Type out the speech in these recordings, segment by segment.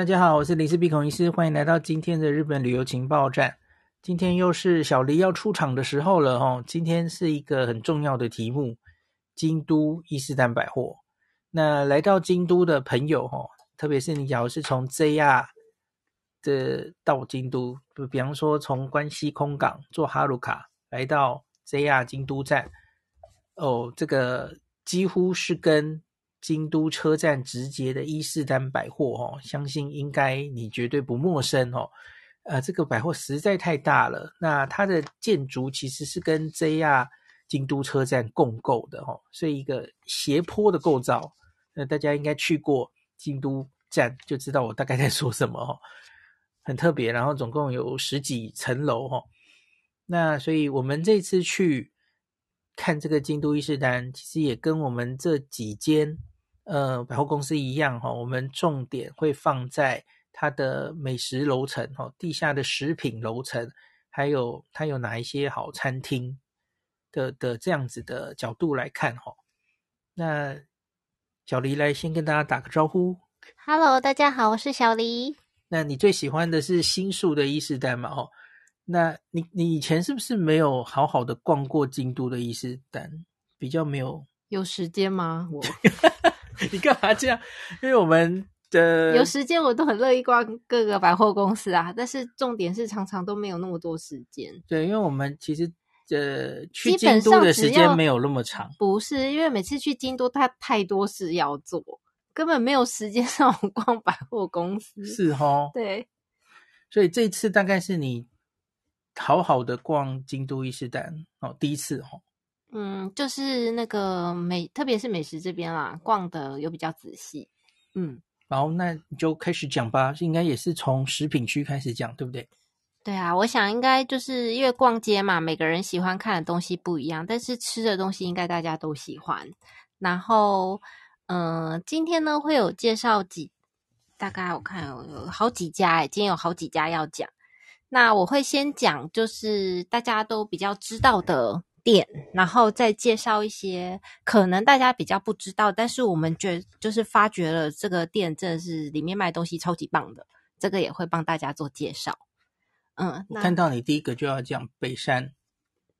大家好，我是林氏璧孔医师，欢迎来到今天的日本旅游情报站。今天又是小黎要出场的时候了哦。今天是一个很重要的题目，京都伊势丹百货。那来到京都的朋友哦，特别是你假如是从 JR 的到京都，比方说从关西空港坐哈鲁卡来到 JR 京都站，哦，这个几乎是跟京都车站直接的伊势丹百货哦，相信应该你绝对不陌生哦。呃，这个百货实在太大了，那它的建筑其实是跟 JR 京都车站共构的哦，所以一个斜坡的构造。那大家应该去过京都站就知道我大概在说什么哦，很特别。然后总共有十几层楼哦，那所以我们这次去看这个京都伊势丹，其实也跟我们这几间。呃，百货公司一样哈，我们重点会放在它的美食楼层哈，地下的食品楼层，还有它有哪一些好餐厅的的这样子的角度来看哈。那小黎来先跟大家打个招呼，Hello，大家好，我是小黎。那你最喜欢的是新宿的伊势丹嘛？哦，那你你以前是不是没有好好的逛过京都的伊势丹？比较没有，有时间吗？我。你干嘛这样？因为我们的有时间，我都很乐意逛各个百货公司啊。但是重点是，常常都没有那么多时间。对，因为我们其实呃去京都的时间没有那么长。不是，因为每次去京都，它太多事要做，根本没有时间让我逛百货公司。是哦。对。所以这次大概是你好好的逛京都伊势丹哦，第一次齁。嗯，就是那个美，特别是美食这边啦，逛的有比较仔细。嗯，然后那你就开始讲吧，应该也是从食品区开始讲，对不对？对啊，我想应该就是因为逛街嘛，每个人喜欢看的东西不一样，但是吃的东西应该大家都喜欢。然后，嗯、呃，今天呢会有介绍几，大概我看有有好几家诶，今天有好几家要讲。那我会先讲，就是大家都比较知道的。店，然后再介绍一些可能大家比较不知道，但是我们觉就是发觉了这个店真的是里面卖东西超级棒的，这个也会帮大家做介绍。嗯，我看到你第一个就要讲北山。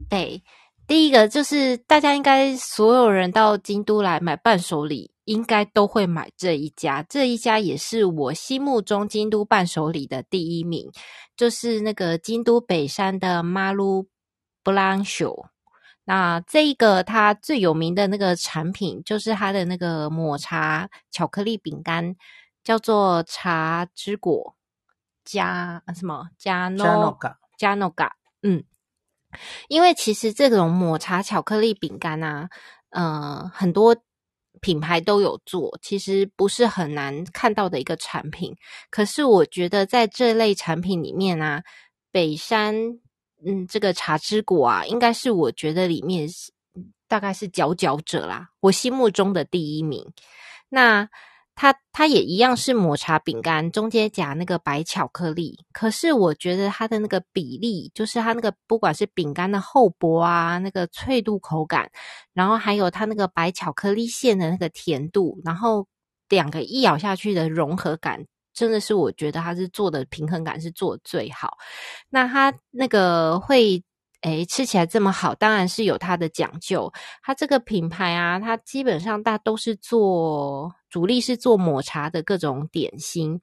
对，第一个就是大家应该所有人到京都来买伴手礼，应该都会买这一家，这一家也是我心目中京都伴手礼的第一名，就是那个京都北山的马路布朗秀。那这一个它最有名的那个产品，就是它的那个抹茶巧克力饼干，叫做茶之果加什么加诺嘎加诺嘎。嗯，因为其实这种抹茶巧克力饼干啊，呃，很多品牌都有做，其实不是很难看到的一个产品。可是我觉得在这类产品里面啊，北山。嗯，这个茶之果啊，应该是我觉得里面是大概是佼佼者啦，我心目中的第一名。那它它也一样是抹茶饼干，中间夹那个白巧克力。可是我觉得它的那个比例，就是它那个不管是饼干的厚薄啊，那个脆度口感，然后还有它那个白巧克力馅的那个甜度，然后两个一咬下去的融合感。真的是我觉得它是做的平衡感是做的最好。那它那个会诶吃起来这么好，当然是有它的讲究。它这个品牌啊，它基本上大都是做主力是做抹茶的各种点心。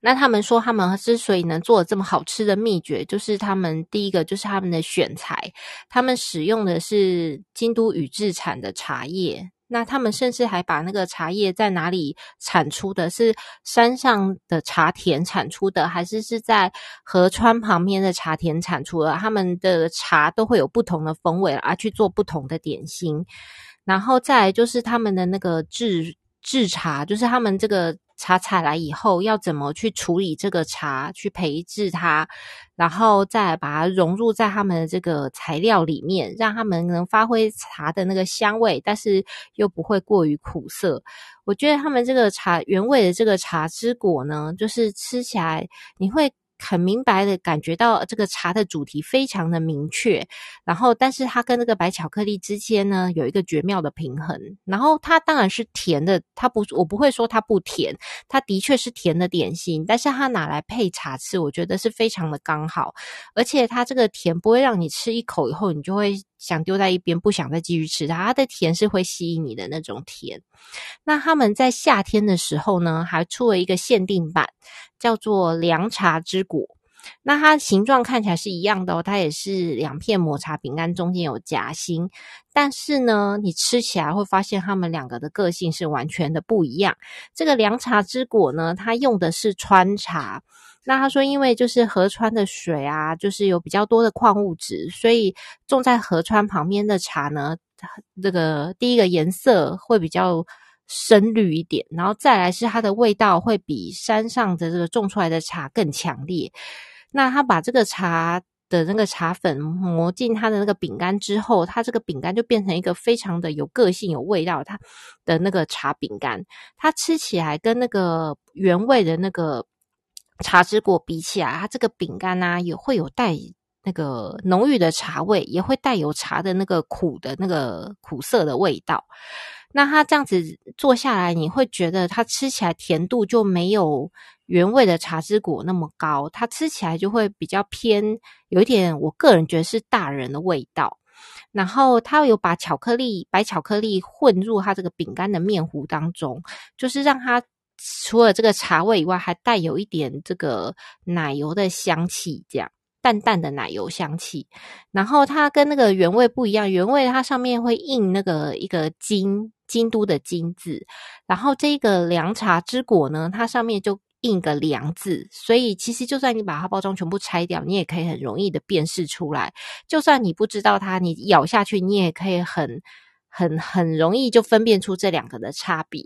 那他们说他们之所以能做这么好吃的秘诀，就是他们第一个就是他们的选材，他们使用的是京都宇治产的茶叶。那他们甚至还把那个茶叶在哪里产出的，是山上的茶田产出的，还是是在河川旁边的茶田产出的？他们的茶都会有不同的风味，而去做不同的点心。然后再来就是他们的那个制制茶，就是他们这个。茶采来以后，要怎么去处理这个茶，去培植它，然后再把它融入在他们的这个材料里面，让他们能发挥茶的那个香味，但是又不会过于苦涩。我觉得他们这个茶原味的这个茶之果呢，就是吃起来你会很明白的感觉到这个茶的主题非常的明确，然后但是它跟这个白巧克力之间呢有一个绝妙的平衡，然后它当然是甜的，它不，我不会说它不甜，它的确是甜的点心，但是它拿来配茶吃，我觉得是非常的刚好，而且它这个甜不会让你吃一口以后你就会想丢在一边，不想再继续吃它，它的甜是会吸引你的那种甜。那他们在夏天的时候呢，还出了一个限定版，叫做凉茶之果。那它形状看起来是一样的哦，它也是两片抹茶饼干，中间有夹心。但是呢，你吃起来会发现它们两个的个性是完全的不一样。这个凉茶之果呢，它用的是川茶。那他说，因为就是河川的水啊，就是有比较多的矿物质，所以种在河川旁边的茶呢，这个第一个颜色会比较深绿一点，然后再来是它的味道会比山上的这个种出来的茶更强烈。那他把这个茶的那个茶粉磨进它的那个饼干之后，它这个饼干就变成一个非常的有个性、有味道它的那个茶饼干，它吃起来跟那个原味的那个。茶之果比起来，它这个饼干呢，也会有带那个浓郁的茶味，也会带有茶的那个苦的那个苦涩的味道。那它这样子做下来，你会觉得它吃起来甜度就没有原味的茶之果那么高，它吃起来就会比较偏有一点，我个人觉得是大人的味道。然后它有把巧克力、白巧克力混入它这个饼干的面糊当中，就是让它。除了这个茶味以外，还带有一点这个奶油的香气，这样淡淡的奶油香气。然后它跟那个原味不一样，原味它上面会印那个一个京京都的京字，然后这个凉茶之果呢，它上面就印个凉字，所以其实就算你把它包装全部拆掉，你也可以很容易的辨识出来。就算你不知道它，你咬下去，你也可以很。很很容易就分辨出这两个的差别。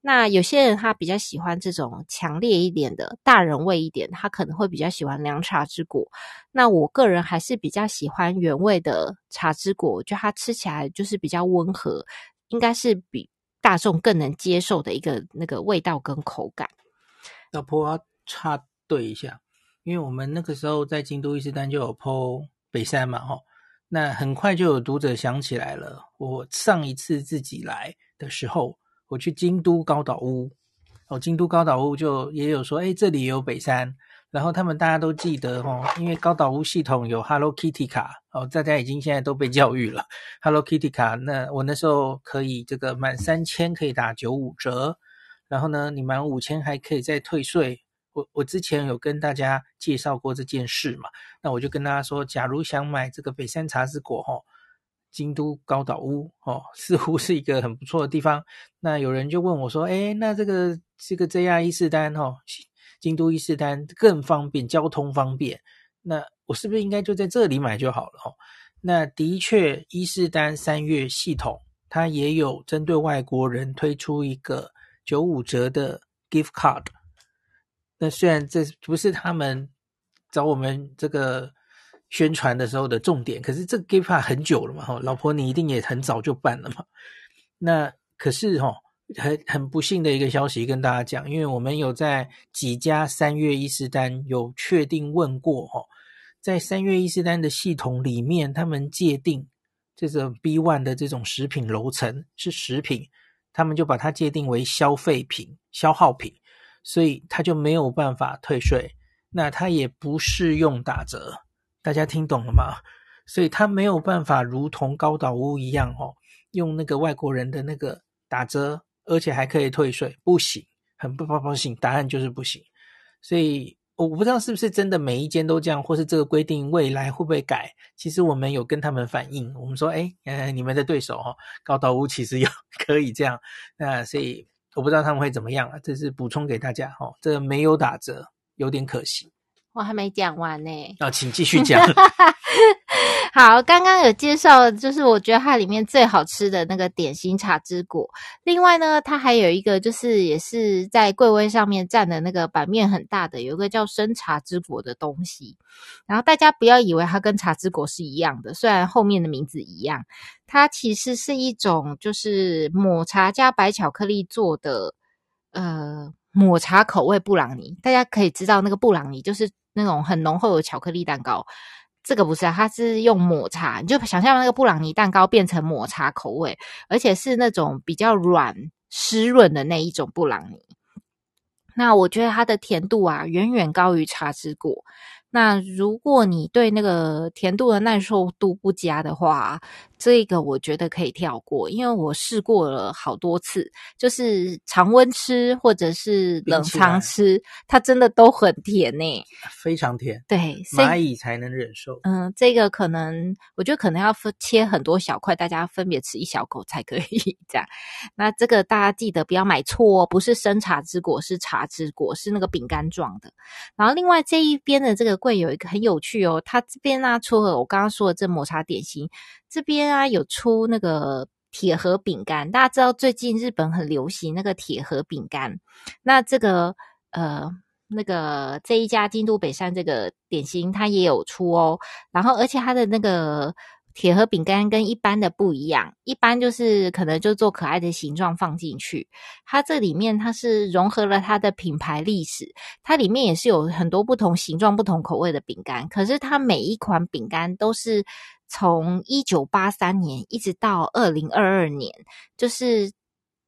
那有些人他比较喜欢这种强烈一点的大人味一点，他可能会比较喜欢凉茶之果。那我个人还是比较喜欢原味的茶之果，就它吃起来就是比较温和，应该是比大众更能接受的一个那个味道跟口感。老婆要插队一下，因为我们那个时候在京都伊势丹就有 po 北山嘛，吼。那很快就有读者想起来了，我上一次自己来的时候，我去京都高岛屋，哦，京都高岛屋就也有说，哎，这里也有北山，然后他们大家都记得哦，因为高岛屋系统有 Hello Kitty 卡，哦，大家已经现在都被教育了，Hello Kitty 卡，那我那时候可以这个满三千可以打九五折，然后呢，你满五千还可以再退税。我我之前有跟大家介绍过这件事嘛，那我就跟大家说，假如想买这个北山茶之果哈，京都高岛屋哦，似乎是一个很不错的地方。那有人就问我说，诶，那这个这个 JR 伊势丹哈，京都伊势丹更方便，交通方便，那我是不是应该就在这里买就好了哦？那的确，伊势丹三月系统它也有针对外国人推出一个九五折的 gift card。那虽然这不是他们找我们这个宣传的时候的重点，可是这个 gift card 很久了嘛，哈，老婆你一定也很早就办了嘛。那可是哈，很很不幸的一个消息跟大家讲，因为我们有在几家三月伊势丹有确定问过哈，在三月伊势丹的系统里面，他们界定这种 B one 的这种食品楼层是食品，他们就把它界定为消费品、消耗品。所以他就没有办法退税，那他也不适用打折，大家听懂了吗？所以他没有办法如同高岛屋一样哦，用那个外国人的那个打折，而且还可以退税，不行，很不不不行，答案就是不行。所以我不知道是不是真的每一间都这样，或是这个规定未来会不会改？其实我们有跟他们反映，我们说，哎，你们的对手哦，高岛屋其实有 可以这样，那所以。我不知道他们会怎么样啊，这是补充给大家哈，这没有打折，有点可惜。我还没讲完呢，那、哦、请继续讲。好，刚刚有介绍，就是我觉得它里面最好吃的那个点心茶之果。另外呢，它还有一个就是也是在柜位上面占的那个版面很大的，有一个叫生茶之果的东西。然后大家不要以为它跟茶之果是一样的，虽然后面的名字一样，它其实是一种就是抹茶加白巧克力做的，呃，抹茶口味布朗尼。大家可以知道那个布朗尼就是。那种很浓厚的巧克力蛋糕。这个不是啊，它是用抹茶，你就想象那个布朗尼蛋糕变成抹茶口味，而且是那种比较软湿润的那一种布朗尼。那我觉得它的甜度啊，远远高于茶之果。那如果你对那个甜度的耐受度不佳的话，这个我觉得可以跳过，因为我试过了好多次，就是常温吃或者是冷藏吃，它真的都很甜呢，非常甜，对，蚂蚁才能忍受。嗯，这个可能我觉得可能要分切很多小块，大家分别吃一小口才可以这样。那这个大家记得不要买错哦，不是生茶之果，是茶之果，是那个饼干状的。然后另外这一边的这个柜有一个很有趣哦，它这边呢，除了我刚刚说的这抹茶点心。这边啊有出那个铁盒饼干，大家知道最近日本很流行那个铁盒饼干。那这个呃那个这一家京都北山这个点心它也有出哦。然后而且它的那个铁盒饼干跟一般的不一样，一般就是可能就做可爱的形状放进去。它这里面它是融合了它的品牌历史，它里面也是有很多不同形状、不同口味的饼干。可是它每一款饼干都是。从一九八三年一直到二零二二年，就是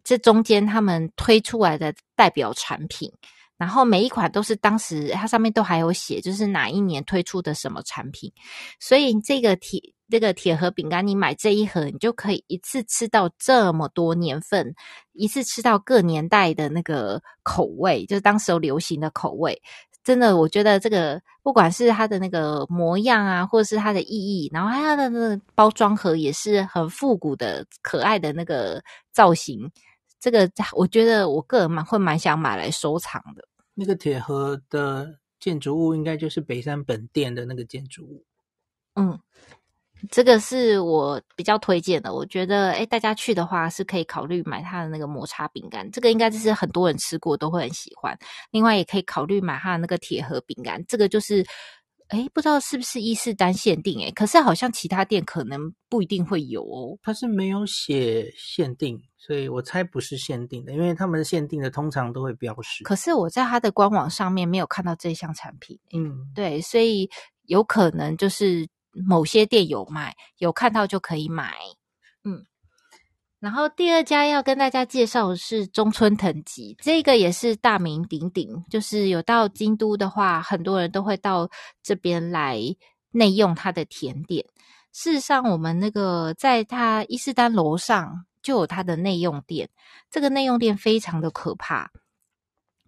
这中间他们推出来的代表产品，然后每一款都是当时它上面都还有写，就是哪一年推出的什么产品。所以这个铁这个铁盒饼干，你买这一盒，你就可以一次吃到这么多年份，一次吃到各年代的那个口味，就是当时有流行的口味。真的，我觉得这个不管是它的那个模样啊，或者是它的意义，然后它的那个包装盒也是很复古的、可爱的那个造型。这个我觉得我个人蛮会蛮想买来收藏的。那个铁盒的建筑物应该就是北山本店的那个建筑物。嗯。这个是我比较推荐的，我觉得诶大家去的话是可以考虑买它的那个抹茶饼干，这个应该就是很多人吃过都会很喜欢。另外也可以考虑买它的那个铁盒饼干，这个就是诶不知道是不是伊势丹限定诶，可是好像其他店可能不一定会有哦。它是没有写限定，所以我猜不是限定的，因为他们限定的通常都会标识。可是我在它的官网上面没有看到这项产品，嗯，对，所以有可能就是。某些店有卖，有看到就可以买。嗯，然后第二家要跟大家介绍的是中村藤吉，这个也是大名鼎鼎，就是有到京都的话，很多人都会到这边来内用它的甜点。事实上，我们那个在它伊势丹楼上就有它的内用店，这个内用店非常的可怕。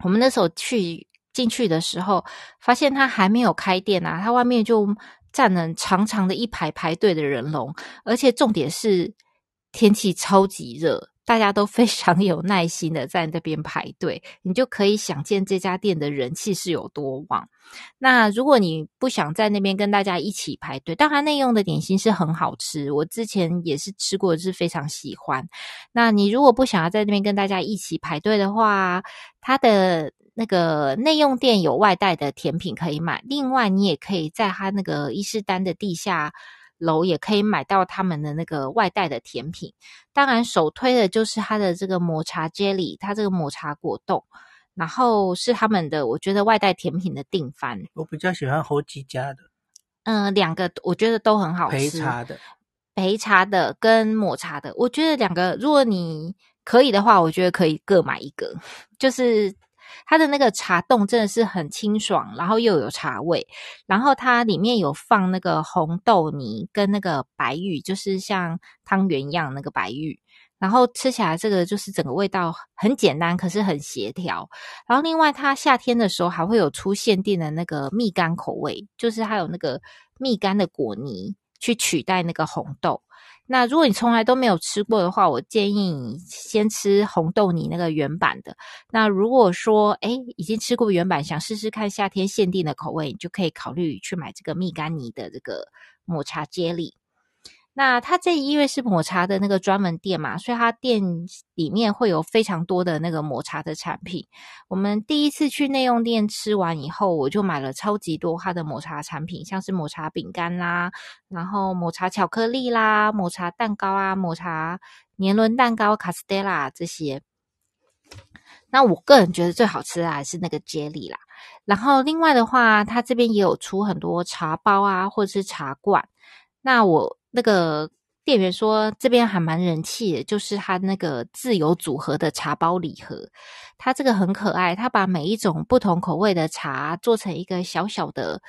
我们那时候去进去的时候，发现它还没有开店啊，它外面就。站了长长的一排排队的人龙，而且重点是天气超级热，大家都非常有耐心的在那边排队，你就可以想见这家店的人气是有多旺。那如果你不想在那边跟大家一起排队，当然内用的点心是很好吃，我之前也是吃过，是非常喜欢。那你如果不想要在那边跟大家一起排队的话，它的。那个内用店有外带的甜品可以买，另外你也可以在他那个伊势丹的地下楼也可以买到他们的那个外带的甜品。当然，首推的就是他的这个抹茶 jelly，他这个抹茶果冻，然后是他们的我觉得外带甜品的定番。我比较喜欢后几家的，嗯、呃，两个我觉得都很好吃。焙茶的，焙茶的跟抹茶的，我觉得两个如果你可以的话，我觉得可以各买一个，就是。它的那个茶冻真的是很清爽，然后又有茶味，然后它里面有放那个红豆泥跟那个白玉，就是像汤圆一样那个白玉，然后吃起来这个就是整个味道很简单，可是很协调。然后另外它夏天的时候还会有出限定的那个蜜柑口味，就是还有那个蜜柑的果泥去取代那个红豆。那如果你从来都没有吃过的话，我建议你先吃红豆泥那个原版的。那如果说诶已经吃过原版，想试试看夏天限定的口味，你就可以考虑去买这个蜜甘泥的这个抹茶 Jelly。那它这因为是抹茶的那个专门店嘛，所以它店里面会有非常多的那个抹茶的产品。我们第一次去内用店吃完以后，我就买了超级多它的抹茶产品，像是抹茶饼干啦，然后抹茶巧克力啦，抹茶蛋糕啊，抹茶年轮蛋糕、卡斯蒂拉这些。那我个人觉得最好吃的还是那个 jelly 啦。然后另外的话，它这边也有出很多茶包啊，或者是茶罐。那我那个店员说这边还蛮人气的，就是他那个自由组合的茶包礼盒，他这个很可爱，他把每一种不同口味的茶做成一个小小的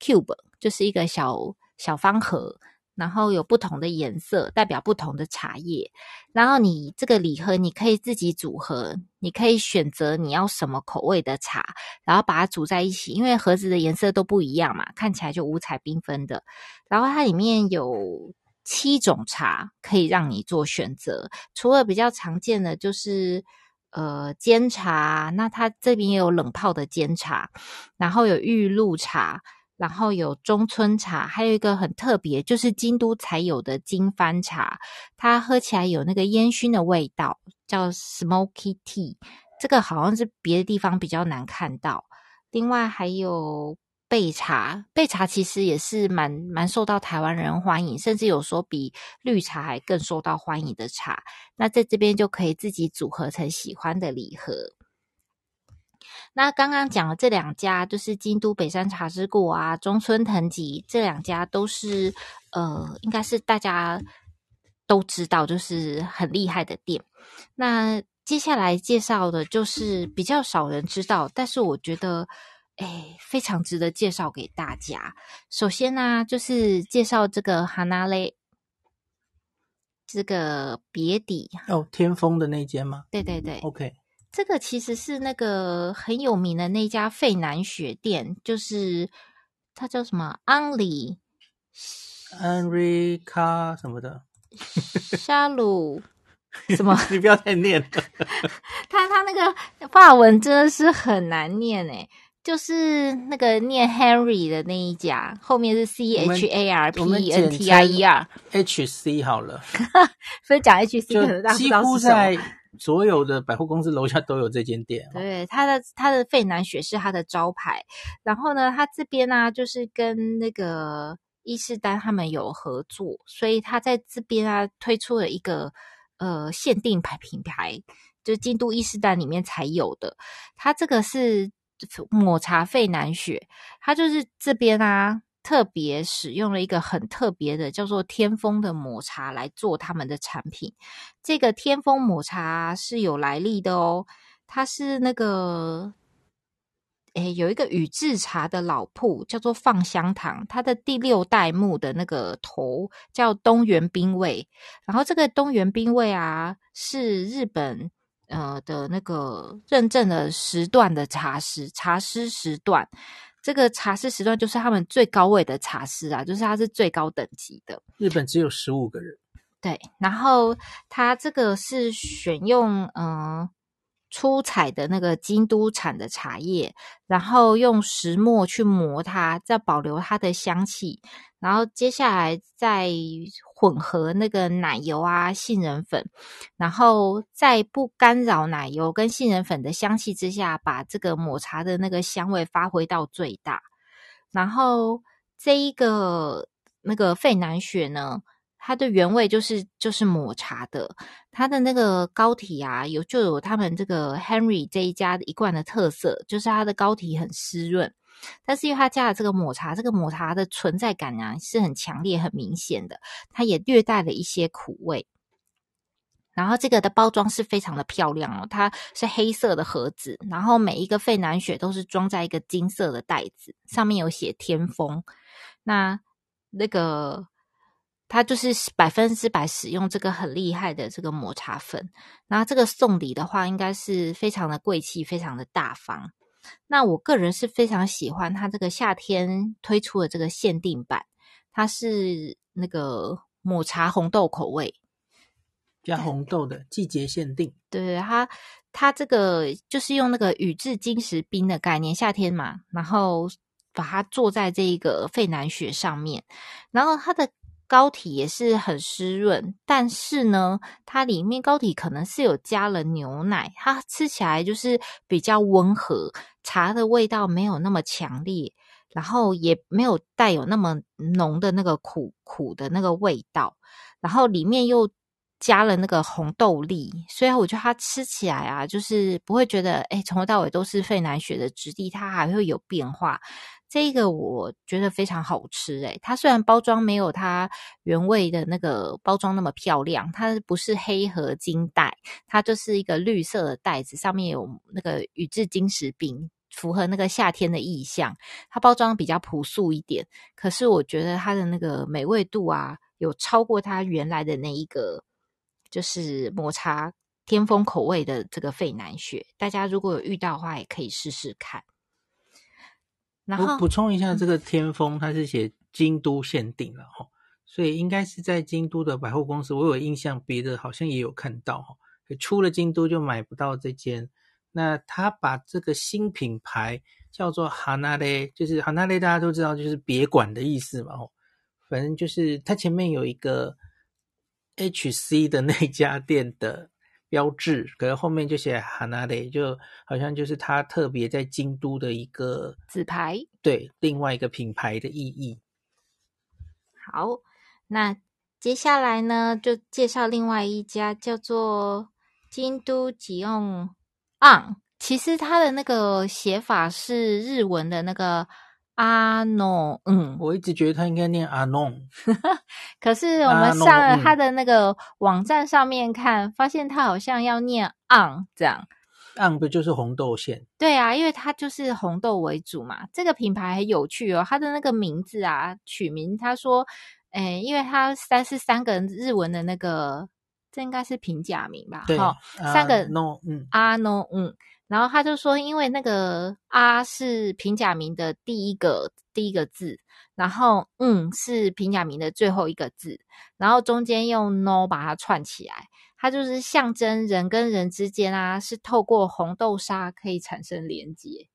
cube，就是一个小小方盒。然后有不同的颜色，代表不同的茶叶。然后你这个礼盒，你可以自己组合，你可以选择你要什么口味的茶，然后把它组在一起。因为盒子的颜色都不一样嘛，看起来就五彩缤纷的。然后它里面有七种茶可以让你做选择，除了比较常见的就是呃煎茶，那它这边也有冷泡的煎茶，然后有玉露茶。然后有中村茶，还有一个很特别，就是京都才有的金帆茶，它喝起来有那个烟熏的味道，叫 Smoky Tea。这个好像是别的地方比较难看到。另外还有焙茶，焙茶其实也是蛮蛮受到台湾人欢迎，甚至有说比绿茶还更受到欢迎的茶。那在这边就可以自己组合成喜欢的礼盒。那刚刚讲的这两家，就是京都北山茶之过啊，中村藤吉这两家都是呃，应该是大家都知道，就是很厉害的店。那接下来介绍的就是比较少人知道，但是我觉得哎，非常值得介绍给大家。首先呢、啊，就是介绍这个哈纳雷，这个别底哦，天风的那间吗？对对对，OK。这个其实是那个很有名的那家费南雪店，就是它叫什么安里安瑞卡什么的，沙鲁 什么？你不要再念了。他他那个法文真的是很难念诶，就是那个念 Henry 的那一家，后面是 C H A R P E N T I E R H C 好了，所以讲 H C 可能大家不知道是什么。所有的百货公司楼下都有这间店。对，它的它的费南雪是它的招牌。然后呢，它这边呢、啊，就是跟那个伊士丹他们有合作，所以它在这边啊推出了一个呃限定牌品牌，就是京都伊士丹里面才有的。它这个是抹茶费南雪，它就是这边啊。特别使用了一个很特别的叫做天风的抹茶来做他们的产品。这个天风抹茶是有来历的哦，它是那个，诶，有一个宇治茶的老铺叫做放香堂，它的第六代目的那个头叫东原兵卫。然后这个东原兵卫啊，是日本呃的那个认证的十段的茶师，茶师十段。这个茶室时段就是他们最高位的茶室啊，就是它是最高等级的。日本只有十五个人。对，然后它这个是选用嗯出彩的那个京都产的茶叶，然后用石磨去磨它，再保留它的香气。然后接下来再混合那个奶油啊、杏仁粉，然后在不干扰奶油跟杏仁粉的香气之下，把这个抹茶的那个香味发挥到最大。然后这一个那个费南雪呢，它的原味就是就是抹茶的，它的那个膏体啊，有就有他们这个 Henry 这一家一贯的特色，就是它的膏体很湿润。但是因为它加了这个抹茶，这个抹茶的存在感啊是很强烈、很明显的，它也略带了一些苦味。然后这个的包装是非常的漂亮哦，它是黑色的盒子，然后每一个费南雪都是装在一个金色的袋子，上面有写天风。那那个它就是百分之百使用这个很厉害的这个抹茶粉，然后这个送礼的话，应该是非常的贵气、非常的大方。那我个人是非常喜欢它这个夏天推出的这个限定版，它是那个抹茶红豆口味，加红豆的季节限定。对，它它这个就是用那个宇治金石冰的概念，夏天嘛，然后把它做在这一个费南雪上面，然后它的。膏体也是很湿润，但是呢，它里面膏体可能是有加了牛奶，它吃起来就是比较温和，茶的味道没有那么强烈，然后也没有带有那么浓的那个苦苦的那个味道，然后里面又加了那个红豆粒，所以我觉得它吃起来啊，就是不会觉得哎，从头到尾都是费南雪的质地，它还会有变化。这个我觉得非常好吃诶，它虽然包装没有它原味的那个包装那么漂亮，它不是黑合金袋，它就是一个绿色的袋子，上面有那个宇治金石饼，符合那个夏天的意象。它包装比较朴素一点，可是我觉得它的那个美味度啊，有超过它原来的那一个。就是抹茶天风口味的这个费南雪，大家如果有遇到的话，也可以试试看。然后我补充一下，这个天风它是写京都限定了哈，所以应该是在京都的百货公司。我有印象，别的好像也有看到哈，出了京都就买不到这间。那他把这个新品牌叫做哈娜雷，就是哈娜雷，大家都知道就是别馆的意思嘛。反正就是它前面有一个。HC 的那家店的标志，可是后面就写 Hanade，就好像就是它特别在京都的一个纸牌，对，另外一个品牌的意义。好，那接下来呢，就介绍另外一家叫做京都吉用 on，其实它的那个写法是日文的那个。阿诺，嗯，我一直觉得他应该念阿诺，可是我们上了他的那个网站上面看，发现他好像要念 on 这样，on 不就是红豆馅？对啊，因为它就是红豆为主嘛。这个品牌很有趣哦，它的那个名字啊，取名他说，诶，因为它三是三个日文的那个，这应该是平假名吧？对，哦、三个 no，嗯，阿诺，嗯。然后他就说，因为那个“啊”是平假名的第一个第一个字，然后“嗯”是平假名的最后一个字，然后中间用 “no” 把它串起来，它就是象征人跟人之间啊，是透过红豆沙可以产生连接。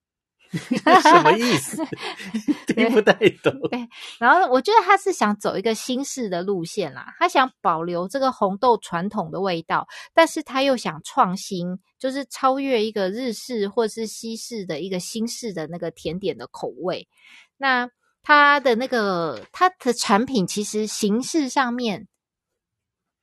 什么意思？听不太懂。对，然后我觉得他是想走一个新式的路线啦，他想保留这个红豆传统的味道，但是他又想创新，就是超越一个日式或是西式的一个新式的那个甜点的口味。那他的那个他的产品其实形式上面。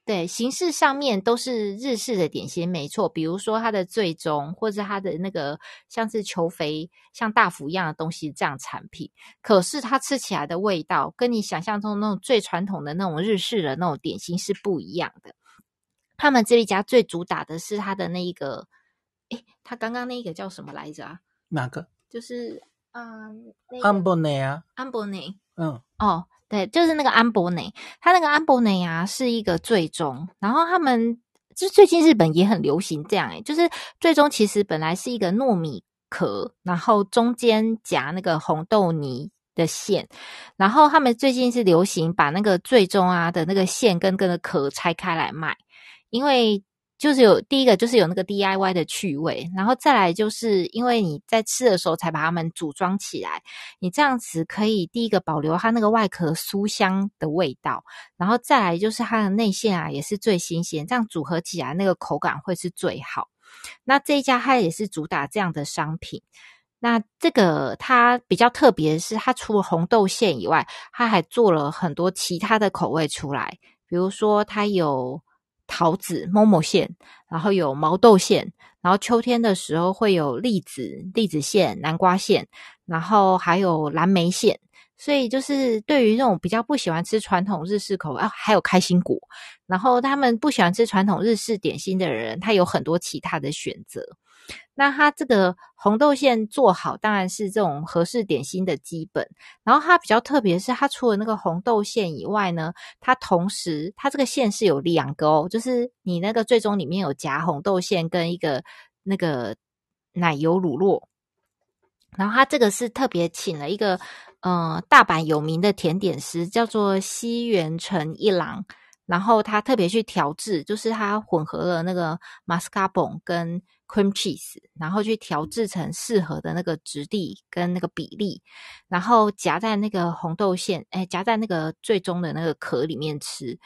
对，形式上面都是日式的点心，没错。比如说它的最终，或者它的那个像是球肥、像大福一样的东西这样产品，可是它吃起来的味道，跟你想象中那种最传统的那种日式的那种点心是不一样的。他们这一家最主打的是它的那一个，诶，他刚刚那个叫什么来着啊？哪个？就是嗯，安博内啊，安博内。嗯，哦。对，就是那个安博内，它那个安博内啊，是一个最终。然后他们就最近日本也很流行这样，诶，就是最终其实本来是一个糯米壳，然后中间夹那个红豆泥的馅。然后他们最近是流行把那个最终啊的那个馅跟跟个壳拆开来卖，因为。就是有第一个，就是有那个 DIY 的趣味，然后再来就是因为你在吃的时候才把它们组装起来，你这样子可以第一个保留它那个外壳酥香的味道，然后再来就是它的内馅啊也是最新鲜，这样组合起来那个口感会是最好。那这一家它也是主打这样的商品，那这个它比较特别的是，它除了红豆馅以外，它还做了很多其他的口味出来，比如说它有。桃子、某某线，然后有毛豆馅，然后秋天的时候会有栗子、栗子馅、南瓜馅，然后还有蓝莓馅。所以就是对于那种比较不喜欢吃传统日式口味，啊，还有开心果，然后他们不喜欢吃传统日式点心的人，他有很多其他的选择。那它这个红豆馅做好，当然是这种合适点心的基本。然后它比较特别是，它除了那个红豆馅以外呢，它同时它这个馅是有两个哦，就是你那个最终里面有夹红豆馅跟一个那个奶油乳酪。然后它这个是特别请了一个呃大阪有名的甜点师，叫做西园城一郎。然后他特别去调制，就是他混合了那个 mascarpone 跟 cream cheese，然后去调制成适合的那个质地跟那个比例，然后夹在那个红豆馅，哎，夹在那个最终的那个壳里面吃。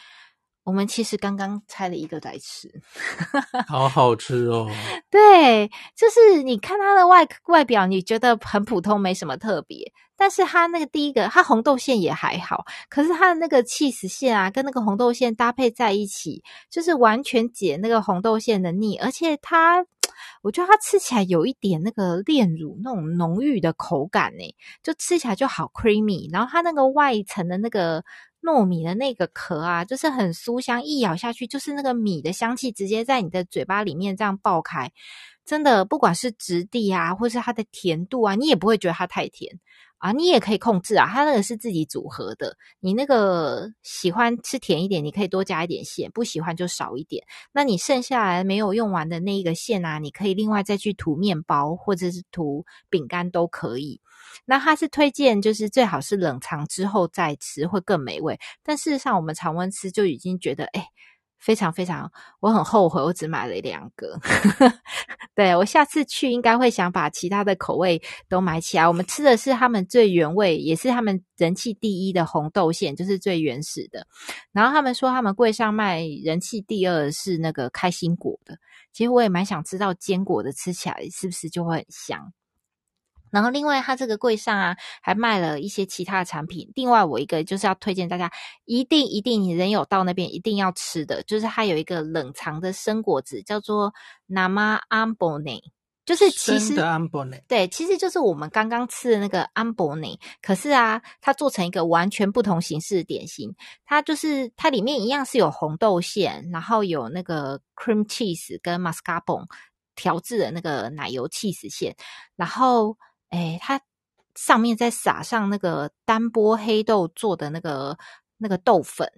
我们其实刚刚拆了一个来吃，好好吃哦。对，就是你看它的外外表，你觉得很普通，没什么特别。但是它那个第一个，它红豆馅也还好，可是它的那个起司馅啊，跟那个红豆馅搭配在一起，就是完全解那个红豆馅的腻，而且它，我觉得它吃起来有一点那个炼乳那种浓郁的口感呢，就吃起来就好 creamy，然后它那个外层的那个。糯米的那个壳啊，就是很酥香，一咬下去就是那个米的香气，直接在你的嘴巴里面这样爆开。真的，不管是质地啊，或是它的甜度啊，你也不会觉得它太甜啊。你也可以控制啊，它那个是自己组合的。你那个喜欢吃甜一点，你可以多加一点馅；不喜欢就少一点。那你剩下来没有用完的那一个馅啊，你可以另外再去涂面包或者是涂饼干都可以。那它是推荐，就是最好是冷藏之后再吃会更美味。但事实上，我们常温吃就已经觉得，哎，非常非常，我很后悔，我只买了两个。对，我下次去应该会想把其他的口味都买起来。我们吃的是他们最原味，也是他们人气第一的红豆馅，就是最原始的。然后他们说他们柜上卖人气第二是那个开心果的。其实我也蛮想知道坚果的吃起来是不是就会很香。然后，另外，它这个柜上啊，还卖了一些其他的产品。另外，我一个就是要推荐大家，一定一定，你人有到那边一定要吃的，就是它有一个冷藏的生果子，叫做 Nama Ambone，就是其实的对，其实就是我们刚刚吃的那个 Ambone，可是啊，它做成一个完全不同形式的点心。它就是它里面一样是有红豆馅，然后有那个 cream cheese 跟 mascarpone 调制的那个奶油 cheese 馅，然后。哎，它上面再撒上那个单波黑豆做的那个那个豆粉，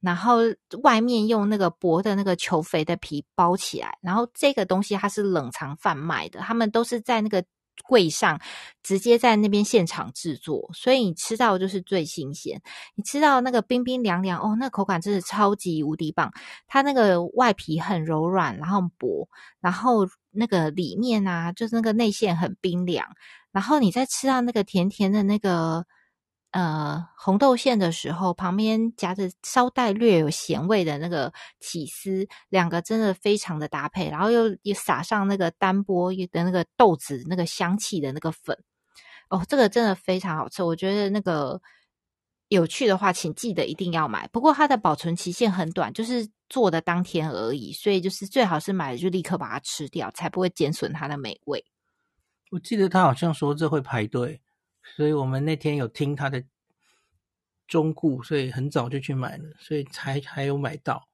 然后外面用那个薄的那个球肥的皮包起来，然后这个东西它是冷藏贩卖的，他们都是在那个柜上直接在那边现场制作，所以你吃到就是最新鲜。你吃到那个冰冰凉凉哦，那口感真的超级无敌棒。它那个外皮很柔软，然后薄，然后那个里面啊，就是那个内馅很冰凉。然后你在吃到那个甜甜的那个呃红豆馅的时候，旁边夹着稍带略有咸味的那个起司，两个真的非常的搭配。然后又又撒上那个单波的那个豆子那个香气的那个粉，哦，这个真的非常好吃。我觉得那个有趣的话，请记得一定要买。不过它的保存期限很短，就是做的当天而已，所以就是最好是买了就立刻把它吃掉，才不会减损它的美味。我记得他好像说这会排队，所以我们那天有听他的中顾，所以很早就去买了，所以才还有买到。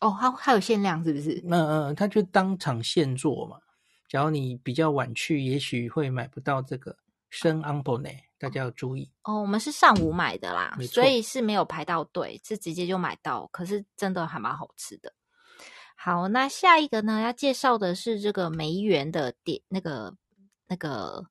哦，还还有限量是不是？嗯嗯，他就当场现做嘛。假如你比较晚去，也许会买不到这个生 ambone，大家要注意。哦，我们是上午买的啦，所以是没有排到队，是直接就买到。可是真的还蛮好吃的。好，那下一个呢，要介绍的是这个梅园的点那个。那个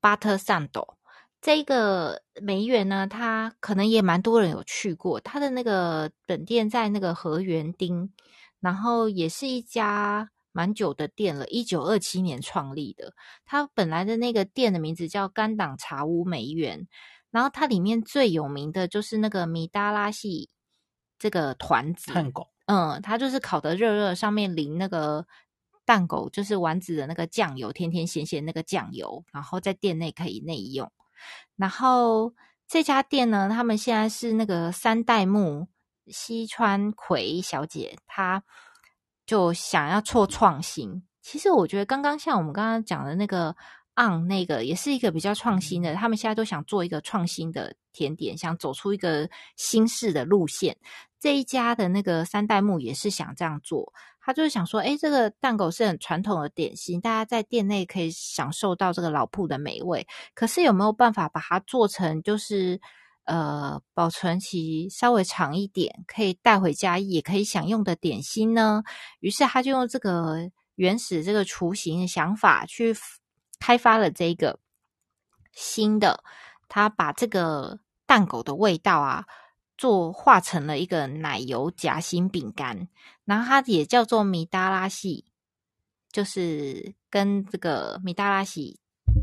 Butter Sando 这个梅园呢，它可能也蛮多人有去过。它的那个本店在那个河园町，然后也是一家蛮久的店了，一九二七年创立的。它本来的那个店的名字叫甘党茶屋梅园，然后它里面最有名的就是那个米达拉系这个团子，嗯，它就是烤得热热，上面淋那个。蛋狗就是丸子的那个酱油，甜甜咸咸那个酱油，然后在店内可以内用。然后这家店呢，他们现在是那个三代目西川葵小姐，她就想要做创新。其实我觉得刚刚像我们刚刚讲的那个 on 那个，也是一个比较创新的。他们现在都想做一个创新的甜点，想走出一个新式的路线。这一家的那个三代目也是想这样做。他就是想说，诶，这个蛋狗是很传统的点心，大家在店内可以享受到这个老铺的美味。可是有没有办法把它做成，就是呃，保存期稍微长一点，可以带回家也可以享用的点心呢？于是他就用这个原始这个雏形的想法去开发了这个新的，他把这个蛋狗的味道啊。做化成了一个奶油夹心饼干，然后它也叫做米达拉西，就是跟这个米达拉西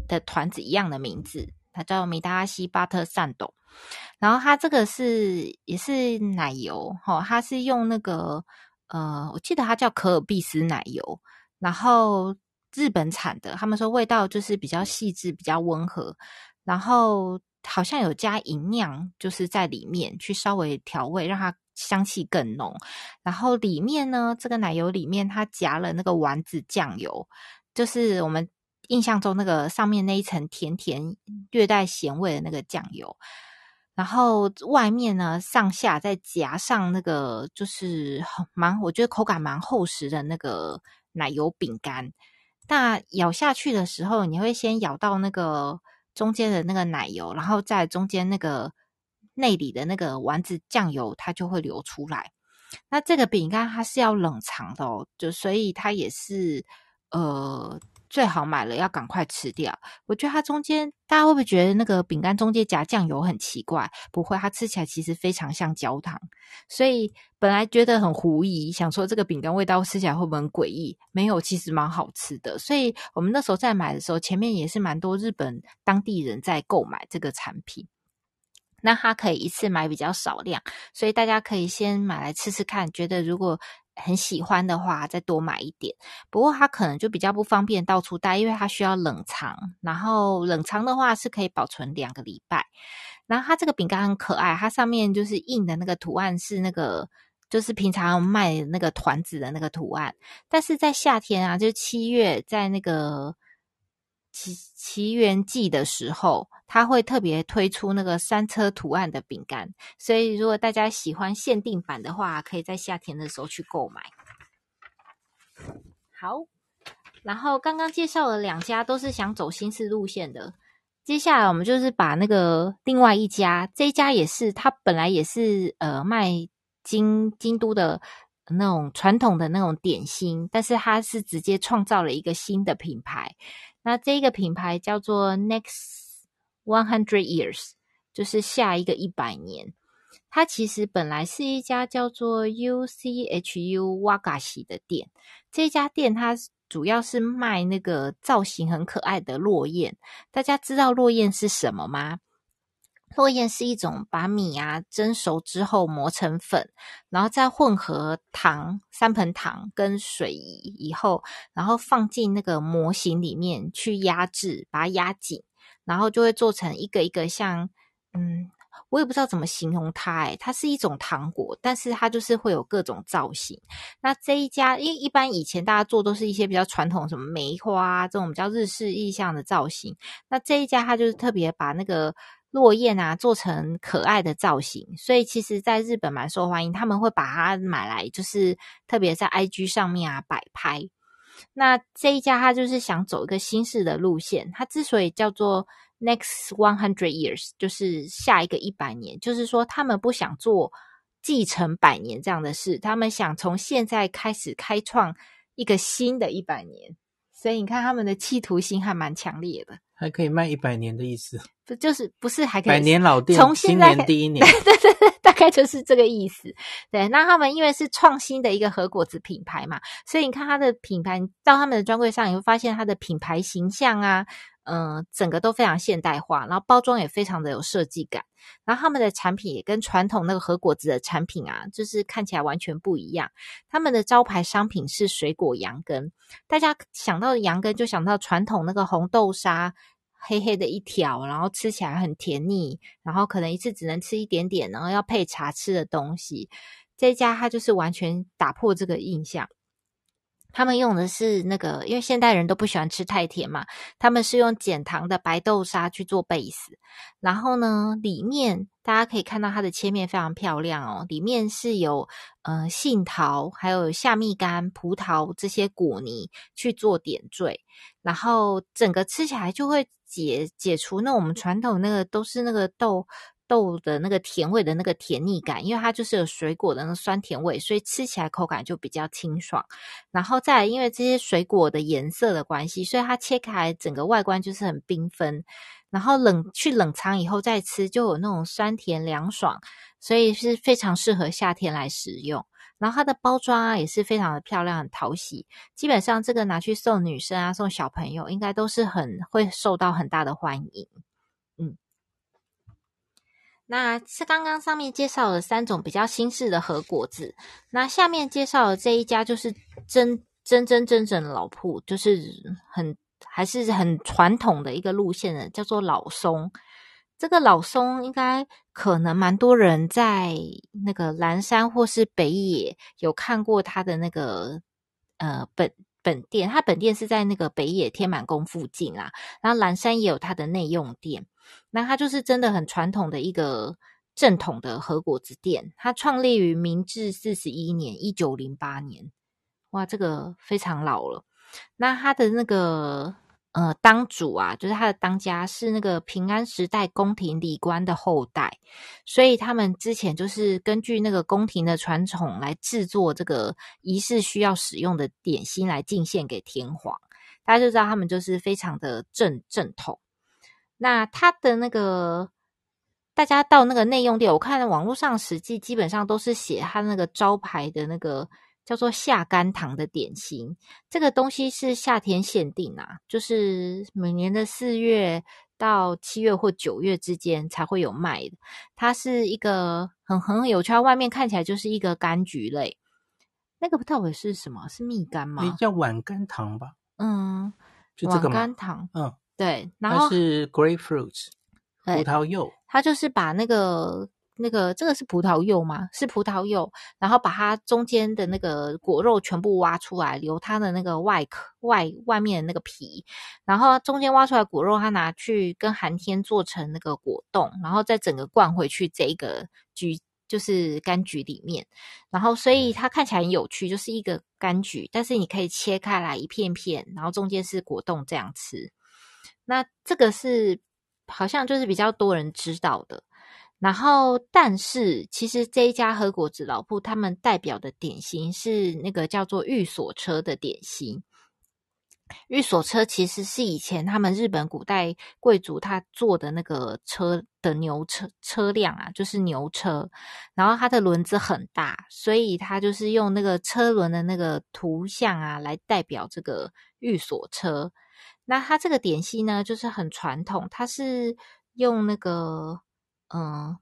的团子一样的名字。它叫米达拉西巴特善斗。然后它这个是也是奶油，哈，它是用那个呃，我记得它叫可尔必斯奶油，然后日本产的，他们说味道就是比较细致，比较温和，然后好像有加银酿，就是在里面去稍微调味，让它香气更浓。然后里面呢，这个奶油里面它夹了那个丸子酱油，就是我们印象中那个上面那一层甜甜略带咸味的那个酱油。然后外面呢，上下再夹上那个，就是蛮，我觉得口感蛮厚实的那个奶油饼干。那咬下去的时候，你会先咬到那个中间的那个奶油，然后在中间那个内里的那个丸子酱油，它就会流出来。那这个饼干它是要冷藏的哦，就所以它也是呃。最好买了要赶快吃掉。我觉得它中间，大家会不会觉得那个饼干中间夹酱油很奇怪？不会，它吃起来其实非常像焦糖。所以本来觉得很狐疑，想说这个饼干味道吃起来会不会很诡异？没有，其实蛮好吃的。所以我们那时候在买的时候，前面也是蛮多日本当地人在购买这个产品。那它可以一次买比较少量，所以大家可以先买来吃吃看，觉得如果。很喜欢的话，再多买一点。不过它可能就比较不方便到处带，因为它需要冷藏。然后冷藏的话是可以保存两个礼拜。然后它这个饼干很可爱，它上面就是印的那个图案是那个，就是平常卖那个团子的那个图案。但是在夏天啊，就七月，在那个。奇奇缘记的时候，他会特别推出那个山车图案的饼干，所以如果大家喜欢限定版的话，可以在夏天的时候去购买。好，然后刚刚介绍了两家都是想走新式路线的，接下来我们就是把那个另外一家，这一家也是，他本来也是呃卖京京都的那种传统的那种点心，但是它是直接创造了一个新的品牌。那这个品牌叫做 Next One Hundred Years，就是下一个一百年。它其实本来是一家叫做 UCHU Wagashi 的店。这家店它主要是卖那个造型很可爱的落雁。大家知道落雁是什么吗？落雁是一种把米啊蒸熟之后磨成粉，然后再混合糖、三盆糖跟水以后，然后放进那个模型里面去压制，把它压紧，然后就会做成一个一个像，嗯，我也不知道怎么形容它，诶，它是一种糖果，但是它就是会有各种造型。那这一家，因为一般以前大家做都是一些比较传统，什么梅花这种比较日式意象的造型，那这一家它就是特别把那个。落雁啊，做成可爱的造型，所以其实在日本蛮受欢迎。他们会把它买来，就是特别在 IG 上面啊摆拍。那这一家他就是想走一个新式的路线。他之所以叫做 Next One Hundred Years，就是下一个一百年，就是说他们不想做继承百年这样的事，他们想从现在开始开创一个新的一百年。所以你看他们的企图心还蛮强烈的。还可以卖一百年的意思，不就是不是还可以百年老店？从现在今年第一年，对对对，大概就是这个意思。对，那他们因为是创新的一个和果子品牌嘛，所以你看它的品牌到他们的专柜上，你会发现它的品牌形象啊。嗯、整个都非常现代化，然后包装也非常的有设计感，然后他们的产品也跟传统那个和果子的产品啊，就是看起来完全不一样。他们的招牌商品是水果羊羹，大家想到羊羹就想到传统那个红豆沙，黑黑的一条，然后吃起来很甜腻，然后可能一次只能吃一点点，然后要配茶吃的东西。这家它就是完全打破这个印象。他们用的是那个，因为现代人都不喜欢吃太甜嘛，他们是用减糖的白豆沙去做 base，然后呢，里面大家可以看到它的切面非常漂亮哦，里面是有呃杏桃，还有夏蜜柑、葡萄这些果泥去做点缀，然后整个吃起来就会解解除那我们传统那个都是那个豆。豆的那个甜味的那个甜腻感，因为它就是有水果的那酸甜味，所以吃起来口感就比较清爽。然后再，因为这些水果的颜色的关系，所以它切开来整个外观就是很缤纷。然后冷去冷藏以后再吃，就有那种酸甜凉爽，所以是非常适合夏天来食用。然后它的包装啊也是非常的漂亮，很讨喜。基本上这个拿去送女生啊，送小朋友，应该都是很会受到很大的欢迎。那是刚刚上面介绍了三种比较新式的和果子，那下面介绍的这一家就是真真真正正的老铺，就是很还是很传统的一个路线的，叫做老松。这个老松应该可能蛮多人在那个蓝山或是北野有看过他的那个呃本本店，它本店是在那个北野天满宫附近啦，然后岚山也有它的内用店。那它就是真的很传统的一个正统的和果子店，它创立于明治四十一年，一九零八年，哇，这个非常老了。那它的那个呃当主啊，就是他的当家是那个平安时代宫廷礼官的后代，所以他们之前就是根据那个宫廷的传统来制作这个仪式需要使用的点心来进献给天皇，大家就知道他们就是非常的正正统。那他的那个，大家到那个内用店，我看网络上实际基本上都是写他那个招牌的那个叫做夏甘糖的点心，这个东西是夏天限定啊，就是每年的四月到七月或九月之间才会有卖的。它是一个很很有趣，外面看起来就是一个柑橘类，那个到底是什么？是蜜柑吗？叫碗柑糖吧？嗯，就这个碗柑糖，嗯。对，然后它是 grapefruit 葡萄柚，它就是把那个那个这个是葡萄柚吗？是葡萄柚，然后把它中间的那个果肉全部挖出来，留它的那个外壳外外面的那个皮，然后中间挖出来果肉，它拿去跟寒天做成那个果冻，然后再整个灌回去这一个橘就是柑橘里面，然后所以它看起来很有趣，就是一个柑橘，但是你可以切开来一片片，然后中间是果冻这样吃。那这个是好像就是比较多人知道的，然后但是其实这一家和果子老铺，他们代表的点心是那个叫做御所车的点心。御所车其实是以前他们日本古代贵族他坐的那个车的牛车车辆啊，就是牛车，然后它的轮子很大，所以他就是用那个车轮的那个图像啊来代表这个御所车。那它这个点心呢，就是很传统，它是用那个，嗯，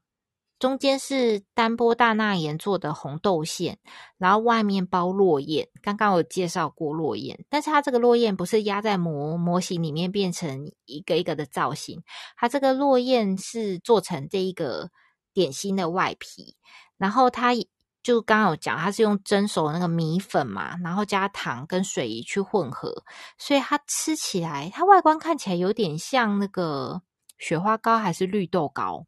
中间是丹波大纳言做的红豆馅，然后外面包落雁。刚刚我介绍过落雁，但是它这个落雁不是压在模模型里面变成一个一个的造型，它这个落雁是做成这一个点心的外皮，然后它。就刚刚有讲，它是用蒸熟那个米粉嘛，然后加糖跟水去混合，所以它吃起来，它外观看起来有点像那个雪花糕还是绿豆糕，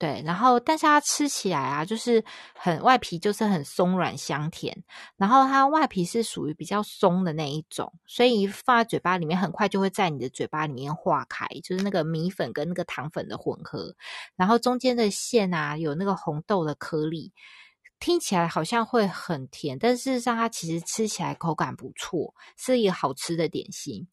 对，然后但是它吃起来啊，就是很外皮就是很松软香甜，然后它外皮是属于比较松的那一种，所以放在嘴巴里面很快就会在你的嘴巴里面化开，就是那个米粉跟那个糖粉的混合，然后中间的馅啊有那个红豆的颗粒。听起来好像会很甜，但事实上它其实吃起来口感不错，是一个好吃的点心。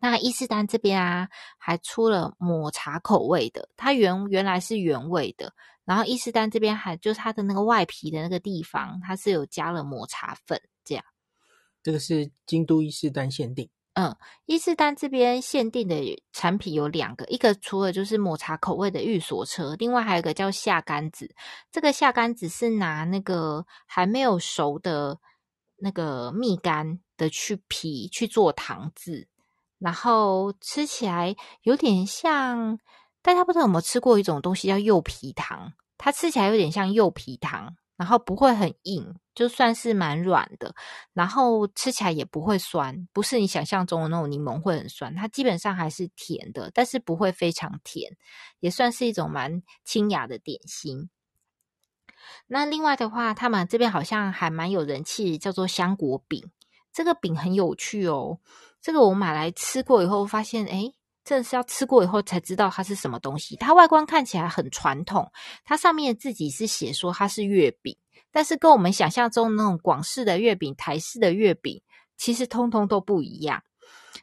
那伊势丹这边啊，还出了抹茶口味的，它原原来是原味的，然后伊势丹这边还就是它的那个外皮的那个地方，它是有加了抹茶粉，这样。这个是京都伊势丹限定。嗯，伊势丹这边限定的产品有两个，一个除了就是抹茶口味的玉锁车，另外还有一个叫下甘子。这个下甘子是拿那个还没有熟的那个蜜柑的去皮去做糖渍，然后吃起来有点像，大家不知道有没有吃过一种东西叫柚皮糖，它吃起来有点像柚皮糖。然后不会很硬，就算是蛮软的，然后吃起来也不会酸，不是你想象中的那种柠檬会很酸，它基本上还是甜的，但是不会非常甜，也算是一种蛮清雅的点心。那另外的话，他们这边好像还蛮有人气，叫做香果饼，这个饼很有趣哦，这个我买来吃过以后发现，诶真的是要吃过以后才知道它是什么东西。它外观看起来很传统，它上面自己是写说它是月饼，但是跟我们想象中那种广式的月饼、台式的月饼，其实通通都不一样。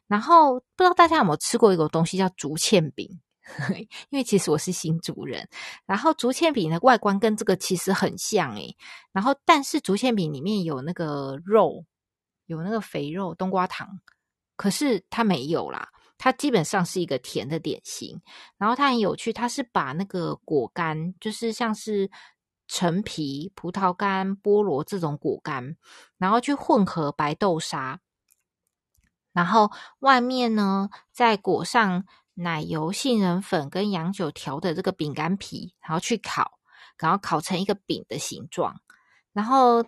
然后不知道大家有没有吃过一个东西叫竹签饼？因为其实我是新竹人，然后竹签饼的外观跟这个其实很像诶。然后但是竹签饼里面有那个肉，有那个肥肉冬瓜糖，可是它没有啦。它基本上是一个甜的点心。然后它很有趣，它是把那个果干，就是像是陈皮、葡萄干、菠萝这种果干，然后去混合白豆沙，然后外面呢再裹上奶油、杏仁粉跟洋酒调的这个饼干皮，然后去烤，然后烤成一个饼的形状，然后。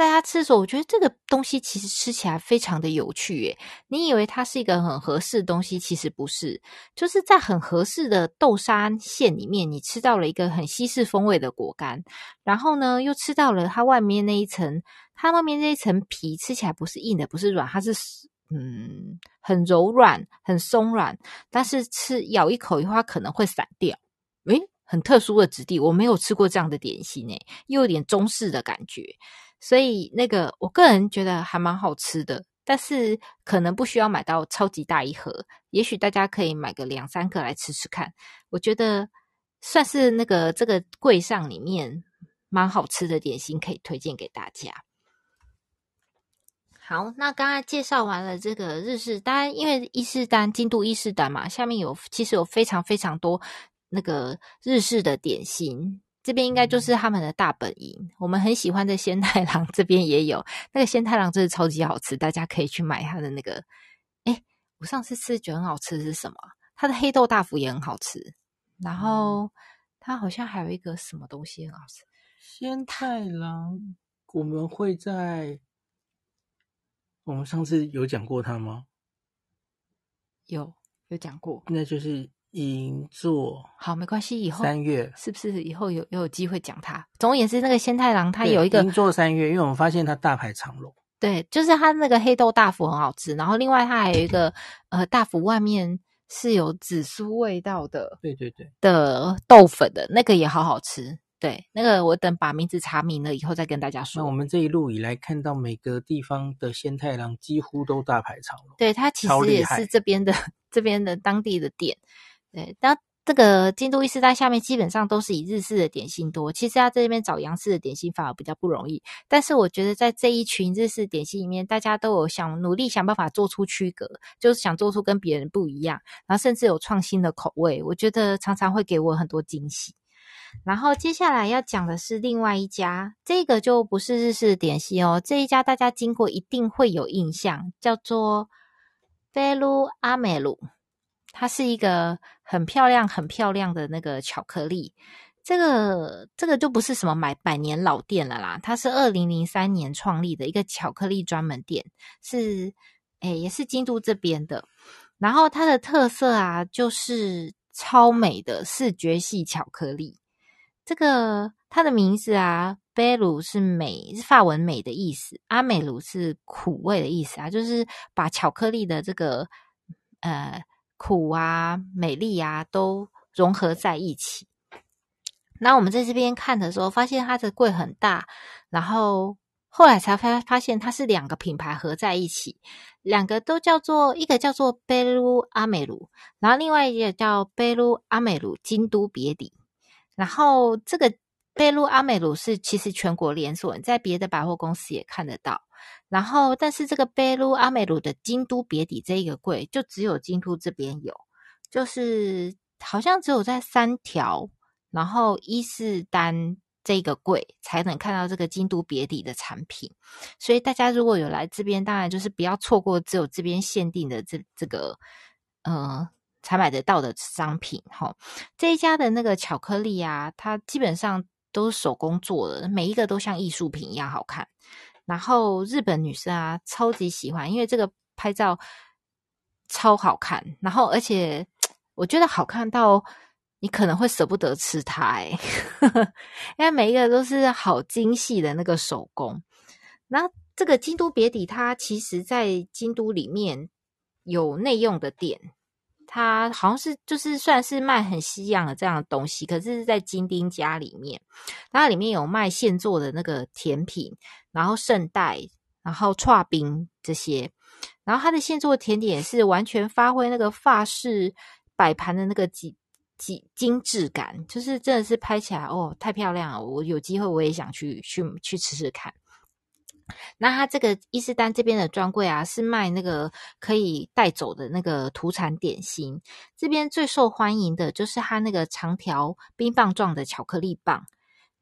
大家吃的时候，我觉得这个东西其实吃起来非常的有趣耶。你以为它是一个很合适的东西，其实不是。就是在很合适的豆沙馅里面，你吃到了一个很西式风味的果干，然后呢，又吃到了它外面那一层，它外面那一层皮吃起来不是硬的，不是软，它是嗯很柔软、很松软，但是吃咬一口以后，它可能会散掉。诶，很特殊的质地，我没有吃过这样的点心诶，又有点中式的感觉。所以那个，我个人觉得还蛮好吃的，但是可能不需要买到超级大一盒，也许大家可以买个两三个来吃吃看。我觉得算是那个这个柜上里面蛮好吃的点心，可以推荐给大家。好，那刚才介绍完了这个日式，当然因为伊势丹京都伊势丹嘛，下面有其实有非常非常多那个日式的点心。这边应该就是他们的大本营。嗯、我们很喜欢的仙太郎这边也有那个仙太郎，真的超级好吃，大家可以去买他的那个。哎，我上次吃觉得很好吃是什么？它的黑豆大福也很好吃。然后它好像还有一个什么东西很好吃。仙太郎，我们会在我们上次有讲过他吗？有有讲过，那就是。银座好，没关系。以后三月是不是以后有有机会讲它？总而言之，那个仙太郎它有一个银座三月，因为我们发现它大排长龙。对，就是它那个黑豆大福很好吃，然后另外它还有一个呃大福外面是有紫苏味道的，对对对的豆粉的那个也好好吃。对，那个我等把名字查明了以后再跟大家说。那我们这一路以来看到每个地方的仙太郎几乎都大排长龙，对，它其实也是这边的这边的当地的店。对，但这个京都伊势丹下面基本上都是以日式的点心多，其实要在这边找洋式的点心反而比较不容易。但是我觉得在这一群日式点心里面，大家都有想努力想办法做出区隔，就是想做出跟别人不一样，然后甚至有创新的口味，我觉得常常会给我很多惊喜。然后接下来要讲的是另外一家，这个就不是日式的点心哦，这一家大家经过一定会有印象，叫做贝鲁阿美鲁。它是一个很漂亮、很漂亮的那个巧克力，这个这个就不是什么买百年老店了啦，它是二零零三年创立的一个巧克力专门店，是诶也是京都这边的。然后它的特色啊，就是超美的视觉系巧克力。这个它的名字啊，贝鲁是美，是法文美的意思，阿美鲁是苦味的意思啊，就是把巧克力的这个呃。苦啊，美丽啊，都融合在一起。那我们在这边看的时候，发现它的柜很大，然后后来才发发现它是两个品牌合在一起，两个都叫做一个叫做贝鲁阿美鲁，然后另外一个叫贝鲁阿美鲁京都别邸。然后这个贝鲁阿美鲁是其实全国连锁，在别的百货公司也看得到。然后，但是这个贝鲁阿美鲁的京都别邸这一个柜，就只有京都这边有，就是好像只有在三条，然后伊势丹这个柜才能看到这个京都别邸的产品。所以大家如果有来这边，当然就是不要错过只有这边限定的这这个，呃，才买得到的商品。哈，这一家的那个巧克力啊，它基本上都是手工做的，每一个都像艺术品一样好看。然后日本女生啊，超级喜欢，因为这个拍照超好看。然后而且我觉得好看到你可能会舍不得吃它，诶 因为每一个都是好精细的那个手工。那这个京都别邸，它其实在京都里面有内用的店。它好像是就是算是卖很西洋的这样的东西，可是是在金丁家里面，它里面有卖现做的那个甜品，然后圣代，然后串冰这些，然后它的现做甜点是完全发挥那个法式摆盘的那个精精精致感，就是真的是拍起来哦太漂亮了，我有机会我也想去去去吃吃看。那他这个伊斯丹这边的专柜啊，是卖那个可以带走的那个土产点心。这边最受欢迎的就是它那个长条冰棒状的巧克力棒。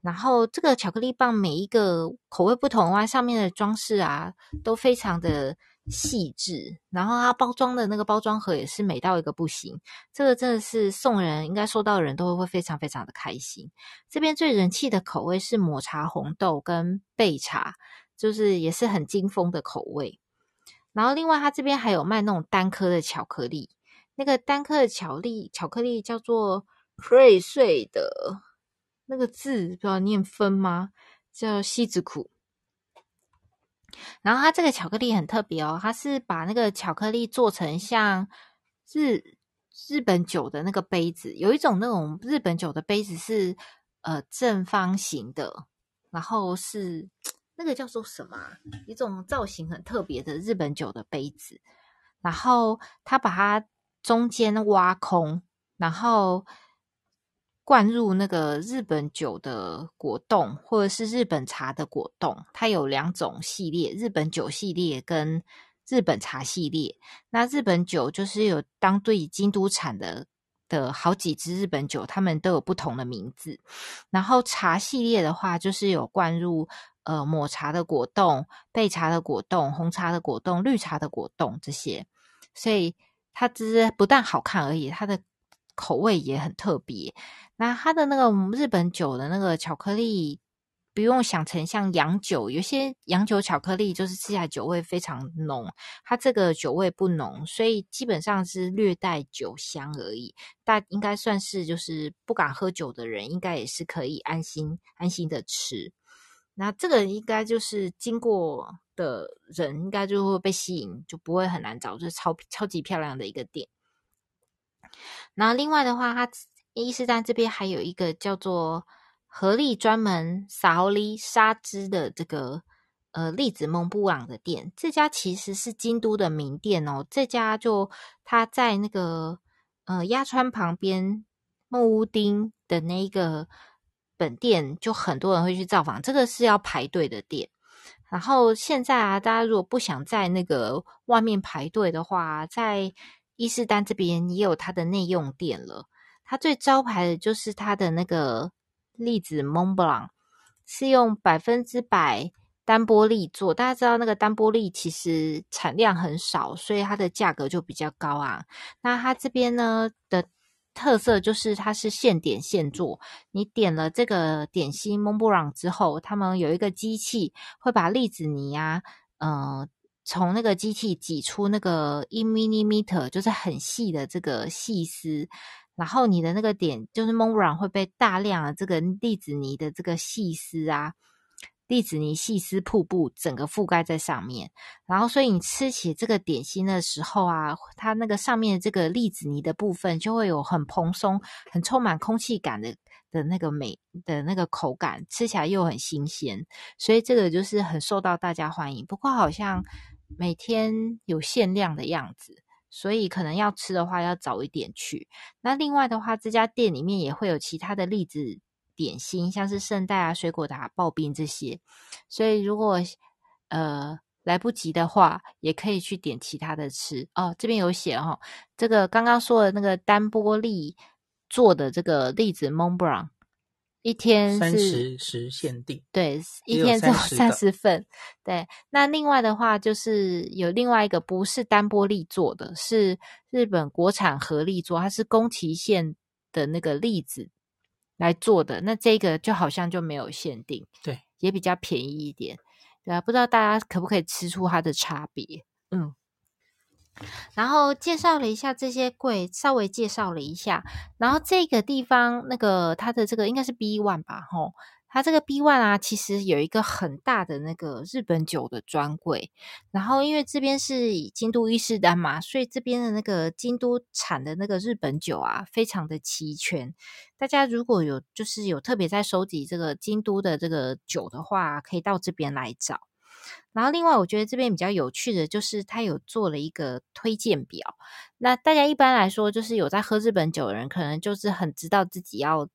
然后这个巧克力棒每一个口味不同啊，上面的装饰啊都非常的细致。然后它包装的那个包装盒也是美到一个不行。这个真的是送人，应该收到的人都会非常非常的开心。这边最人气的口味是抹茶红豆跟焙茶。就是也是很精丰的口味，然后另外它这边还有卖那种单颗的巧克力，那个单颗的巧克力巧克力叫做瑞穗的，那个字不知道念分吗？叫西子苦。然后它这个巧克力很特别哦，它是把那个巧克力做成像日日本酒的那个杯子，有一种那种日本酒的杯子是呃正方形的，然后是。那个叫做什么？一种造型很特别的日本酒的杯子，然后他把它中间挖空，然后灌入那个日本酒的果冻，或者是日本茶的果冻。它有两种系列：日本酒系列跟日本茶系列。那日本酒就是有当地京都产的的好几支日本酒，他们都有不同的名字。然后茶系列的话，就是有灌入。呃，抹茶的果冻、焙茶的果冻、红茶的果冻、绿茶的果冻这些，所以它只是不但好看而已，它的口味也很特别。那它的那个日本酒的那个巧克力，不用想成像洋酒，有些洋酒巧克力就是吃起来酒味非常浓，它这个酒味不浓，所以基本上是略带酒香而已。但应该算是就是不敢喝酒的人，应该也是可以安心安心的吃。那这个应该就是经过的人，应该就会被吸引，就不会很难找，就是超超级漂亮的一个店。然后另外的话，它伊势丹这边还有一个叫做合力专门沙梨沙织的这个呃栗子蒙布朗的店，这家其实是京都的名店哦。这家就它在那个呃鸭川旁边木屋町的那一个。本店就很多人会去造访，这个是要排队的店。然后现在啊，大家如果不想在那个外面排队的话，在伊势丹这边也有它的内用店了。它最招牌的就是它的那个栗子蒙布朗，是用百分之百单玻璃做。大家知道那个单玻璃其实产量很少，所以它的价格就比较高啊。那它这边呢的。特色就是它是现点现做，你点了这个点心蒙布朗之后，他们有一个机器会把栗子泥啊，呃，从那个机器挤出那个一米尼米 ter，就是很细的这个细丝，然后你的那个点就是蒙布朗会被大量的这个栗子泥的这个细丝啊。栗子泥细丝瀑布整个覆盖在上面，然后所以你吃起这个点心的时候啊，它那个上面这个栗子泥的部分就会有很蓬松、很充满空气感的的那个美的那个口感，吃起来又很新鲜，所以这个就是很受到大家欢迎。不过好像每天有限量的样子，所以可能要吃的话要早一点去。那另外的话，这家店里面也会有其他的栗子。点心像是圣代啊、水果塔、刨冰这些，所以如果呃来不及的话，也可以去点其他的吃哦。这边有写哈、哦，这个刚刚说的那个单玻璃做的这个栗子蒙布朗，一天三十时限定，对，一天只有三十份。对，那另外的话就是有另外一个不是单玻璃做的，是日本国产合力做，它是宫崎县的那个栗子。来做的，那这个就好像就没有限定，对，也比较便宜一点，对啊，不知道大家可不可以吃出它的差别？嗯，然后介绍了一下这些柜，稍微介绍了一下，然后这个地方那个它的这个应该是 B one 吧，吼。它这个 B One 啊，其实有一个很大的那个日本酒的专柜，然后因为这边是京都伊势丹嘛，所以这边的那个京都产的那个日本酒啊，非常的齐全。大家如果有就是有特别在收集这个京都的这个酒的话，可以到这边来找。然后另外，我觉得这边比较有趣的就是它有做了一个推荐表。那大家一般来说，就是有在喝日本酒的人，可能就是很知道自己要。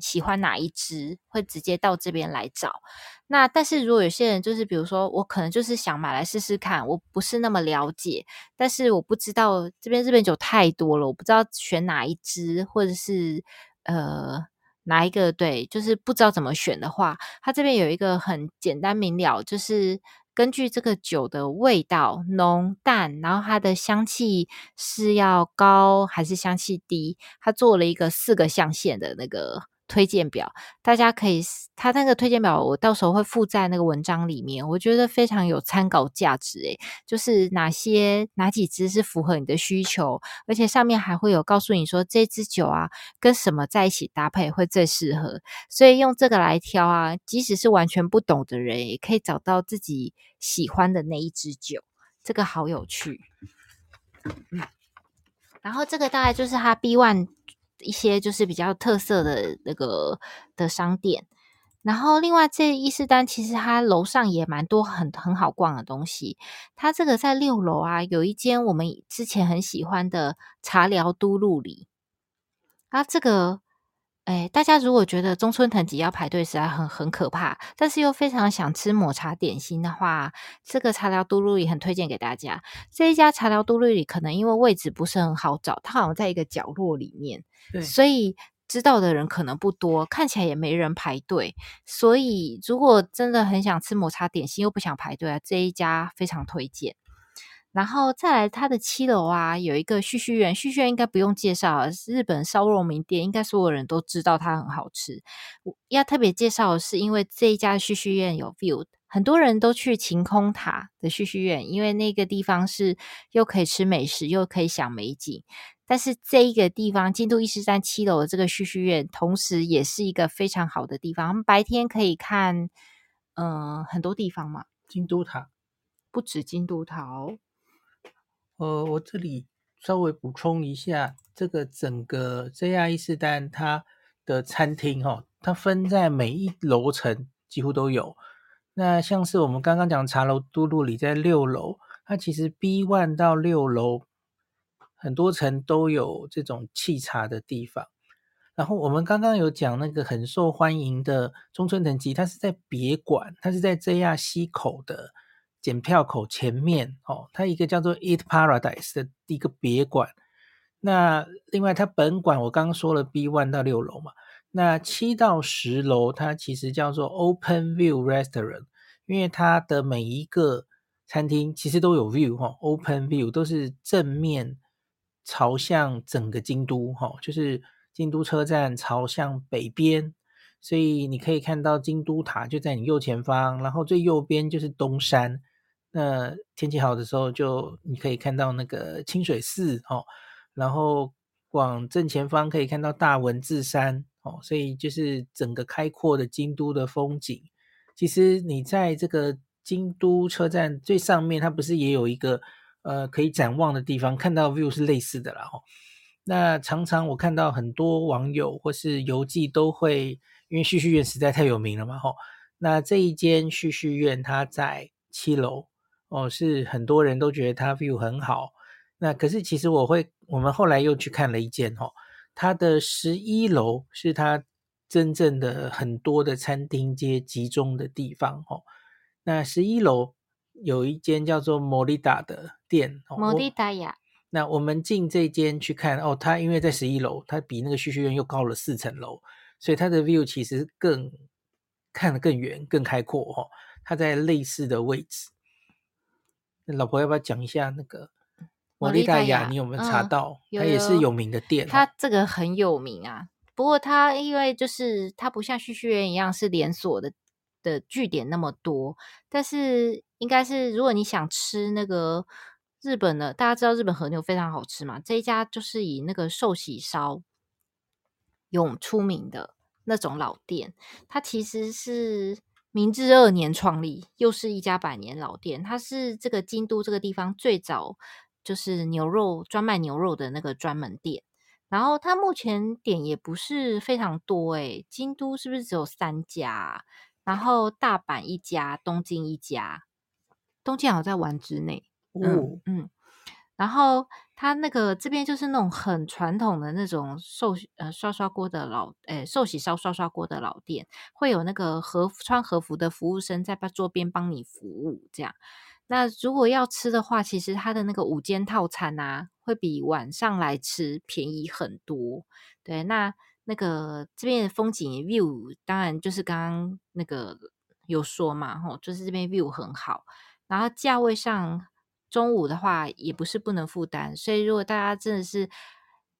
喜欢哪一支，会直接到这边来找。那但是如果有些人就是，比如说我可能就是想买来试试看，我不是那么了解，但是我不知道这边日本酒太多了，我不知道选哪一支，或者是呃哪一个对，就是不知道怎么选的话，它这边有一个很简单明了，就是。根据这个酒的味道浓淡，然后它的香气是要高还是香气低，它做了一个四个象限的那个推荐表，大家可以，它那个推荐表我到时候会附在那个文章里面，我觉得非常有参考价值诶，就是哪些哪几支是符合你的需求，而且上面还会有告诉你说这支酒啊跟什么在一起搭配会最适合，所以用这个来挑啊，即使是完全不懂的人也可以找到自己喜欢的那一支酒，这个好有趣。嗯，然后这个大概就是它 B One。一些就是比较特色的那个的商店，然后另外这伊势丹其实它楼上也蛮多很很好逛的东西。它这个在六楼啊，有一间我们之前很喜欢的茶寮都路里啊，这个。哎，大家如果觉得中村藤吉要排队实在很很可怕，但是又非常想吃抹茶点心的话，这个茶寮都路里很推荐给大家。这一家茶寮都路里可能因为位置不是很好找，它好像在一个角落里面，对，所以知道的人可能不多，看起来也没人排队。所以如果真的很想吃抹茶点心又不想排队啊，这一家非常推荐。然后再来，它的七楼啊，有一个旭旭苑。旭旭苑应该不用介绍啊，日本烧肉名店，应该所有人都知道它很好吃。要特别介绍的是，因为这一家旭旭苑有 view，很多人都去晴空塔的旭旭苑，因为那个地方是又可以吃美食，又可以赏美景。但是这一个地方，京都伊势站七楼的这个旭旭苑，同时也是一个非常好的地方。我们白天可以看，嗯、呃，很多地方嘛。京都塔不止京都塔哦。呃，我这里稍微补充一下，这个整个 JR 伊势丹它的餐厅哈、哦，它分在每一楼层几乎都有。那像是我们刚刚讲茶楼都路里在六楼，它其实 B one 到六楼很多层都有这种沏茶的地方。然后我们刚刚有讲那个很受欢迎的中村藤吉，它是在别馆，它是在 JR 西口的。检票口前面哦，它一个叫做 Eat Paradise 的一个别馆。那另外，它本馆我刚刚说了 B one 到六楼嘛，那七到十楼它其实叫做 Open View Restaurant，因为它的每一个餐厅其实都有 view 哈，Open View 都是正面朝向整个京都哈，就是京都车站朝向北边，所以你可以看到京都塔就在你右前方，然后最右边就是东山。那天气好的时候，就你可以看到那个清水寺哦，然后往正前方可以看到大文字山哦，所以就是整个开阔的京都的风景。其实你在这个京都车站最上面，它不是也有一个呃可以展望的地方，看到 view 是类似的啦哈。那常常我看到很多网友或是游记都会，因为旭旭苑实在太有名了嘛哈。那这一间旭旭苑它在七楼。哦，是很多人都觉得它 view 很好，那可是其实我会，我们后来又去看了一间哦，它的十一楼是它真正的很多的餐厅街集中的地方哦。那十一楼有一间叫做莫利达的店，莫利达呀。那我们进这间去看哦，它因为在十一楼，它比那个旭旭苑又高了四层楼，所以它的 view 其实更看得更远、更开阔哦。它在类似的位置。老婆要不要讲一下那个摩利大雅？你有没有查到？它、嗯、也是有名的店。它这个很有名啊，不过它因为就是它不像旭旭园一样是连锁的的据点那么多，但是应该是如果你想吃那个日本的，大家知道日本和牛非常好吃嘛，这一家就是以那个寿喜烧有出名的那种老店，它其实是。明治二年创立，又是一家百年老店。它是这个京都这个地方最早就是牛肉专卖牛肉的那个专门店。然后它目前点也不是非常多诶，京都是不是只有三家？然后大阪一家，东京一家，东京好像在丸之内。嗯嗯。然后它那个这边就是那种很传统的那种寿呃刷刷锅的老诶寿喜烧刷刷锅的老店，会有那个和穿和服的服务生在桌边帮你服务这样。那如果要吃的话，其实它的那个午间套餐啊，会比晚上来吃便宜很多。对，那那个这边的风景 view 当然就是刚刚那个有说嘛，吼，就是这边 view 很好。然后价位上，中午的话也不是不能负担。所以如果大家真的是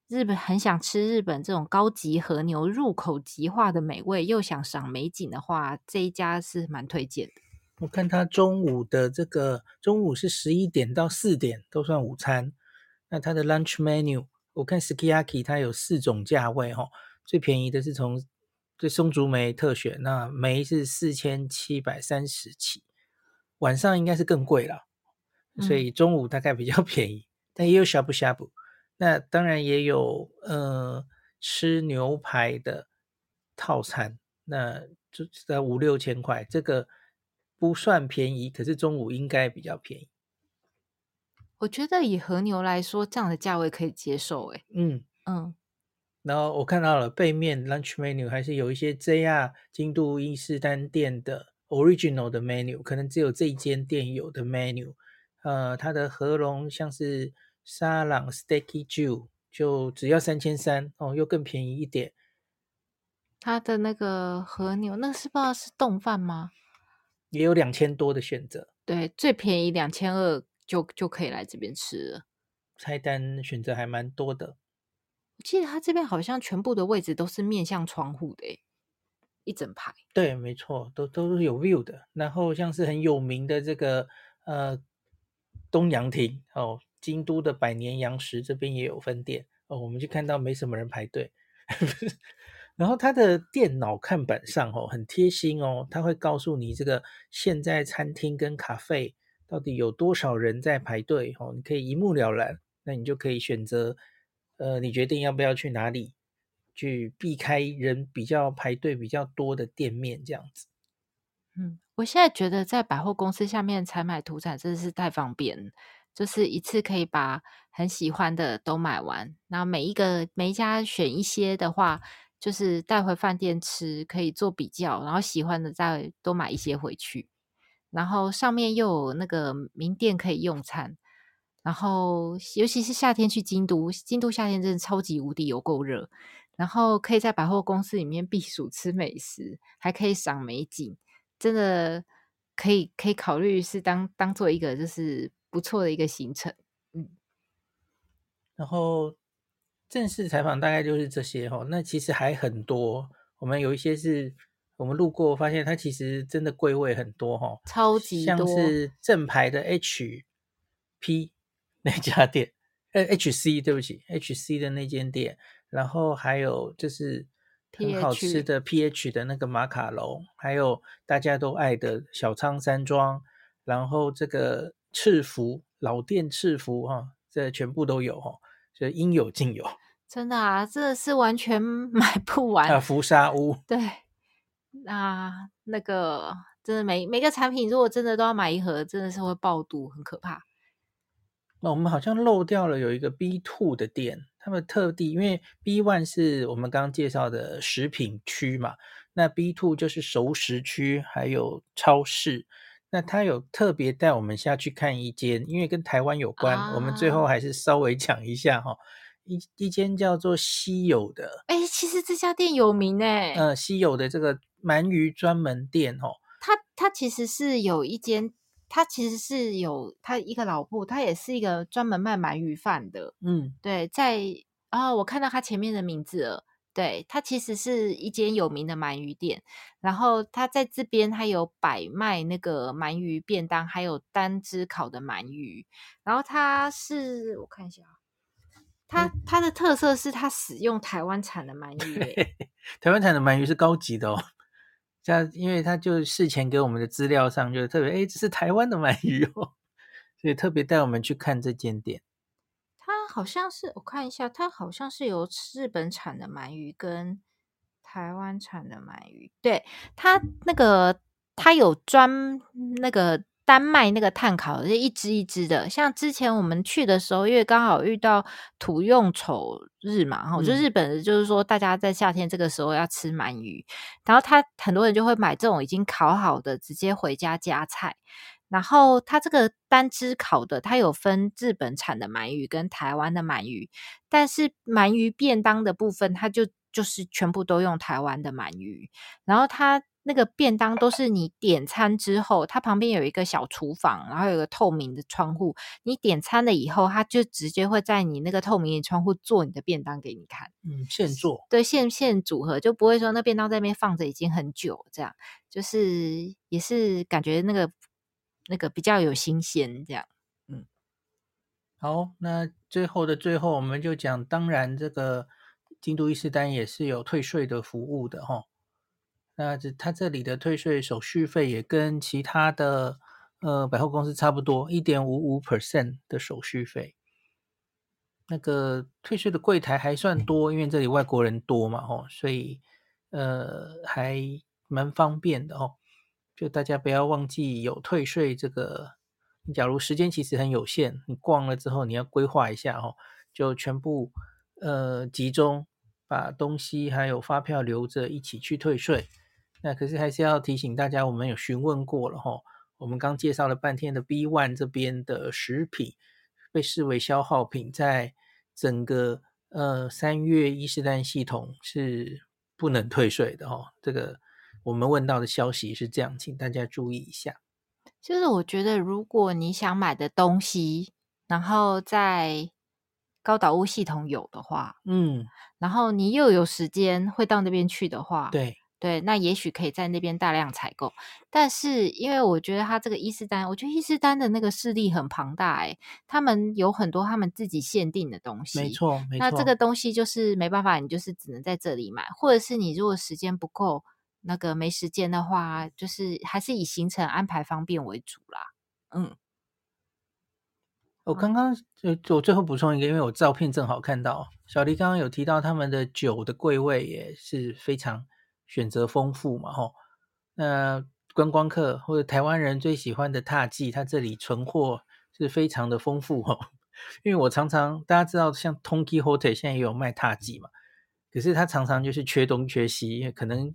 日本很想吃日本这种高级和牛入口即化的美味，又想赏美景的话，这一家是蛮推荐的。我看他中午的这个中午是十一点到四点都算午餐。那他的 lunch menu，我看 Sukiyaki 它有四种价位哈，最便宜的是从这松竹梅特选，那梅是四千七百三十起，晚上应该是更贵了，所以中午大概比较 便宜，嗯、但也有呷哺呷哺，那当然也有呃吃牛排的套餐，那就在五六千块这个。不算便宜，可是中午应该比较便宜。我觉得以和牛来说，这样的价位可以接受。哎，嗯嗯。然后我看到了背面 lunch menu 还是有一些 JR 京都伊势丹店的 original 的 menu，可能只有这一间店有的 menu。呃，它的和龙像是沙朗 Steaky Jew 就只要三千三哦，又更便宜一点。它的那个和牛，那个是不知道是冻饭吗？也有两千多的选择，对，最便宜两千二就就可以来这边吃了。菜单选择还蛮多的。我记得它这边好像全部的位置都是面向窗户的，一整排。对，没错，都都是有 view 的。然后像是很有名的这个呃东洋亭哦，京都的百年洋食这边也有分店哦，我们就看到没什么人排队。然后它的电脑看板上哦，很贴心哦，它会告诉你这个现在餐厅跟咖啡到底有多少人在排队哦，你可以一目了然，那你就可以选择，呃，你决定要不要去哪里，去避开人比较排队比较多的店面这样子。嗯，我现在觉得在百货公司下面采买土产真的是太方便，就是一次可以把很喜欢的都买完，然后每一个每一家选一些的话。就是带回饭店吃，可以做比较，然后喜欢的再多买一些回去。然后上面又有那个名店可以用餐，然后尤其是夏天去京都，京都夏天真的超级无敌有够热。然后可以在百货公司里面避暑吃美食，还可以赏美景，真的可以可以考虑是当当做一个就是不错的一个行程。嗯，然后。正式采访大概就是这些哈，那其实还很多。我们有一些是我们路过发现，它其实真的贵位很多哈，超级多，像是正牌的 HP 那家店，呃 HC 对不起，HC 的那间店，然后还有就是很好吃的 PH 的那个马卡龙，还有大家都爱的小仓山庄，然后这个赤福老店赤福哈，这全部都有哈。就应有尽有，真的啊，这是完全 买不完啊！福沙屋，对，那那个真的每每个产品，如果真的都要买一盒，真的是会爆肚，很可怕。那我们好像漏掉了有一个 B two 的店，他们特地因为 B one 是我们刚刚介绍的食品区嘛，那 B two 就是熟食区，还有超市。那他有特别带我们下去看一间，因为跟台湾有关，啊、我们最后还是稍微讲一下哈。一一间叫做稀有的，哎，其实这家店有名哎。呃，稀有的这个鳗鱼专门店哦，它它其实是有一间，他其实是有他一个老铺，他也是一个专门卖鳗鱼饭的。嗯，对，在啊、哦，我看到他前面的名字了。对，他其实是一间有名的鳗鱼店，然后他在这边他有摆卖那个鳗鱼便当，还有单只烤的鳗鱼。然后他是我看一下，他他的特色是他使用台湾产的鳗鱼。台湾产的鳗鱼是高级的哦，像因为他就事前给我们的资料上就特别，哎，这是台湾的鳗鱼哦，所以特别带我们去看这间店。它好像是我看一下，它好像是由日本产的鳗鱼跟台湾产的鳗鱼。对，它那个它有专那个单卖那个炭烤是，一只一只的。像之前我们去的时候，因为刚好遇到土用丑日嘛，哈、嗯，就日本的就是说大家在夏天这个时候要吃鳗鱼，然后他很多人就会买这种已经烤好的，直接回家加菜。然后它这个单只烤的，它有分日本产的鳗鱼跟台湾的鳗鱼，但是鳗鱼便当的部分，它就就是全部都用台湾的鳗鱼。然后它那个便当都是你点餐之后，它旁边有一个小厨房，然后有个透明的窗户，你点餐了以后，它就直接会在你那个透明的窗户做你的便当给你看。嗯，现做。对，现现组合，就不会说那便当在那边放着已经很久，这样就是也是感觉那个。那个比较有新鲜，这样，嗯，好，那最后的最后，我们就讲，当然这个京都伊势丹也是有退税的服务的哈。那这它这里的退税手续费也跟其他的呃百货公司差不多，一点五五 percent 的手续费。那个退税的柜台还算多，因为这里外国人多嘛，吼，所以呃还蛮方便的哦。就大家不要忘记有退税这个。你假如时间其实很有限，你逛了之后你要规划一下哦，就全部呃集中把东西还有发票留着一起去退税。那可是还是要提醒大家，我们有询问过了哈。我们刚介绍了半天的 B One 这边的食品被视为消耗品，在整个呃三月伊势丹系统是不能退税的哈。这个。我们问到的消息是这样，请大家注意一下。就是我觉得，如果你想买的东西，然后在高岛屋系统有的话，嗯，然后你又有时间会到那边去的话，对对，那也许可以在那边大量采购。但是因为我觉得他这个伊斯丹，我觉得伊斯丹的那个势力很庞大，诶，他们有很多他们自己限定的东西，没错，没错。那这个东西就是没办法，你就是只能在这里买，或者是你如果时间不够。那个没时间的话，就是还是以行程安排方便为主啦。嗯，我刚刚呃我最后补充一个，因为我照片正好看到小黎刚刚有提到他们的酒的柜位也是非常选择丰富嘛，吼。那观光客或者台湾人最喜欢的獭祭，它这里存货是非常的丰富吼。因为我常常大家知道，像 Tonki Hotel 现在也有卖獭祭嘛，可是它常常就是缺东缺西，因为可能。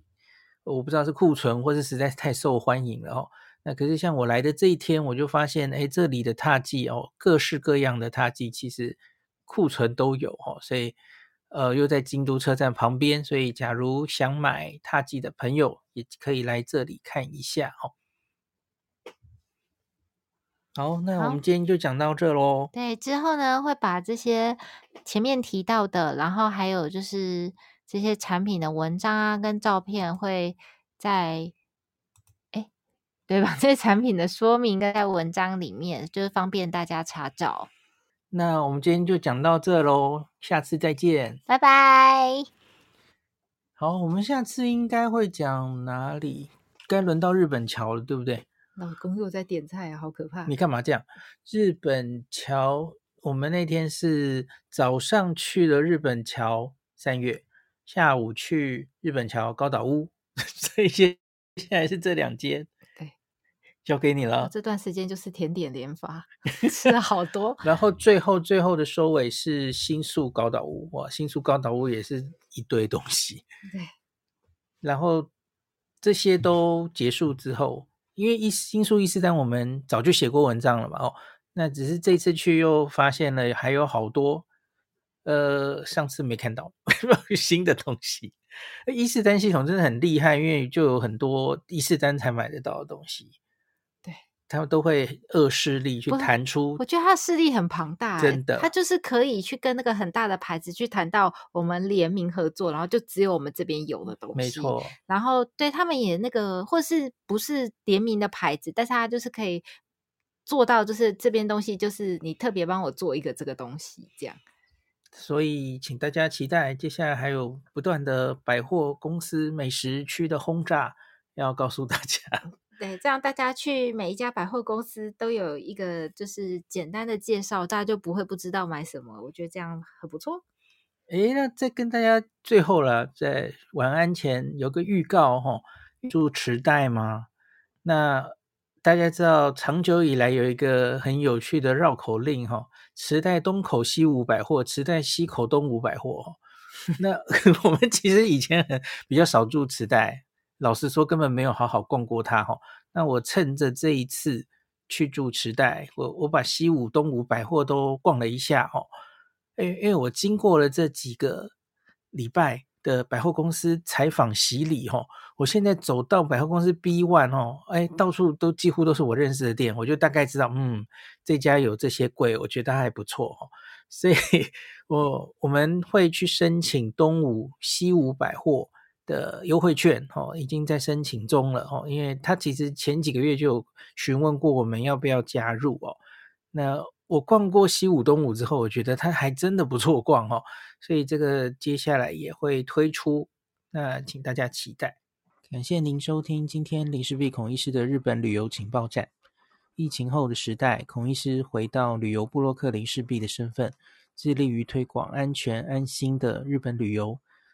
我不知道是库存，或是实在是太受欢迎了哦。那可是像我来的这一天，我就发现，哎，这里的獭祭哦，各式各样的獭祭其实库存都有哦。所以，呃，又在京都车站旁边，所以假如想买踏迹的朋友，也可以来这里看一下哦。好，那我们今天就讲到这喽。对，之后呢，会把这些前面提到的，然后还有就是。这些产品的文章啊，跟照片会在，哎，对吧？这些产品的说明都在文章里面，就是方便大家查找。那我们今天就讲到这喽，下次再见，拜拜。好，我们下次应该会讲哪里？该轮到日本桥了，对不对？老公又在点菜啊，好可怕！你干嘛这样？日本桥，我们那天是早上去了日本桥三月。下午去日本桥高岛屋，这些现在是这两间，对，交给你了。这段时间就是甜点连发，吃了好多。然后最后最后的收尾是新宿高岛屋，哇，新宿高岛屋也是一堆东西。对，然后这些都结束之后，因为一新宿伊势丹我们早就写过文章了嘛，哦，那只是这次去又发现了还有好多。呃，上次没看到 新的东西。伊势丹系统真的很厉害，因为就有很多伊势丹才买得到的东西。对，他们都会恶势力去谈出。我觉得他的势力很庞大，真的，他就是可以去跟那个很大的牌子去谈到我们联名合作，然后就只有我们这边有的东西。没错。然后对他们也那个，或是不是联名的牌子，但是他就是可以做到，就是这边东西就是你特别帮我做一个这个东西这样。所以，请大家期待接下来还有不断的百货公司美食区的轰炸，要告诉大家。对，这样大家去每一家百货公司都有一个就是简单的介绍，大家就不会不知道买什么。我觉得这样很不错。诶，那再跟大家最后了，在晚安前有个预告哈，住池袋吗？那大家知道，长久以来有一个很有趣的绕口令哈，池袋东口西五百货，池袋西口东五百货。那 我们其实以前很比较少住池袋，老实说根本没有好好逛过它哈。那我趁着这一次去住池袋，我我把西武、东武百货都逛了一下哈。因为因为我经过了这几个礼拜的百货公司采访洗礼哈，我现在走到百货公司 B One 哦，哎，到处都几乎都是我认识的店，我就大概知道，嗯，这家有这些柜，我觉得还不错哈。所以 我我们会去申请东武、西武百货的优惠券哦，已经在申请中了哦，因为他其实前几个月就询问过我们要不要加入哦。那我逛过西武、东武之后，我觉得它还真的不错逛哦，所以这个接下来也会推出，那请大家期待。感谢您收听今天林氏璧孔医师的日本旅游情报站。疫情后的时代，孔医师回到旅游部落客林氏璧的身份，致力于推广安全安心的日本旅游，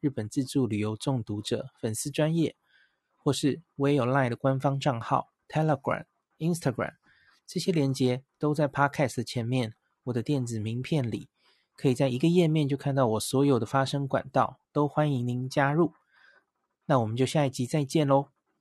日本自助旅游中毒者粉丝专业，或是我也有 LINE 的官方账号 Telegram、Instagram，这些连接都在 Podcast 前面。我的电子名片里，可以在一个页面就看到我所有的发声管道，都欢迎您加入。那我们就下一集再见喽。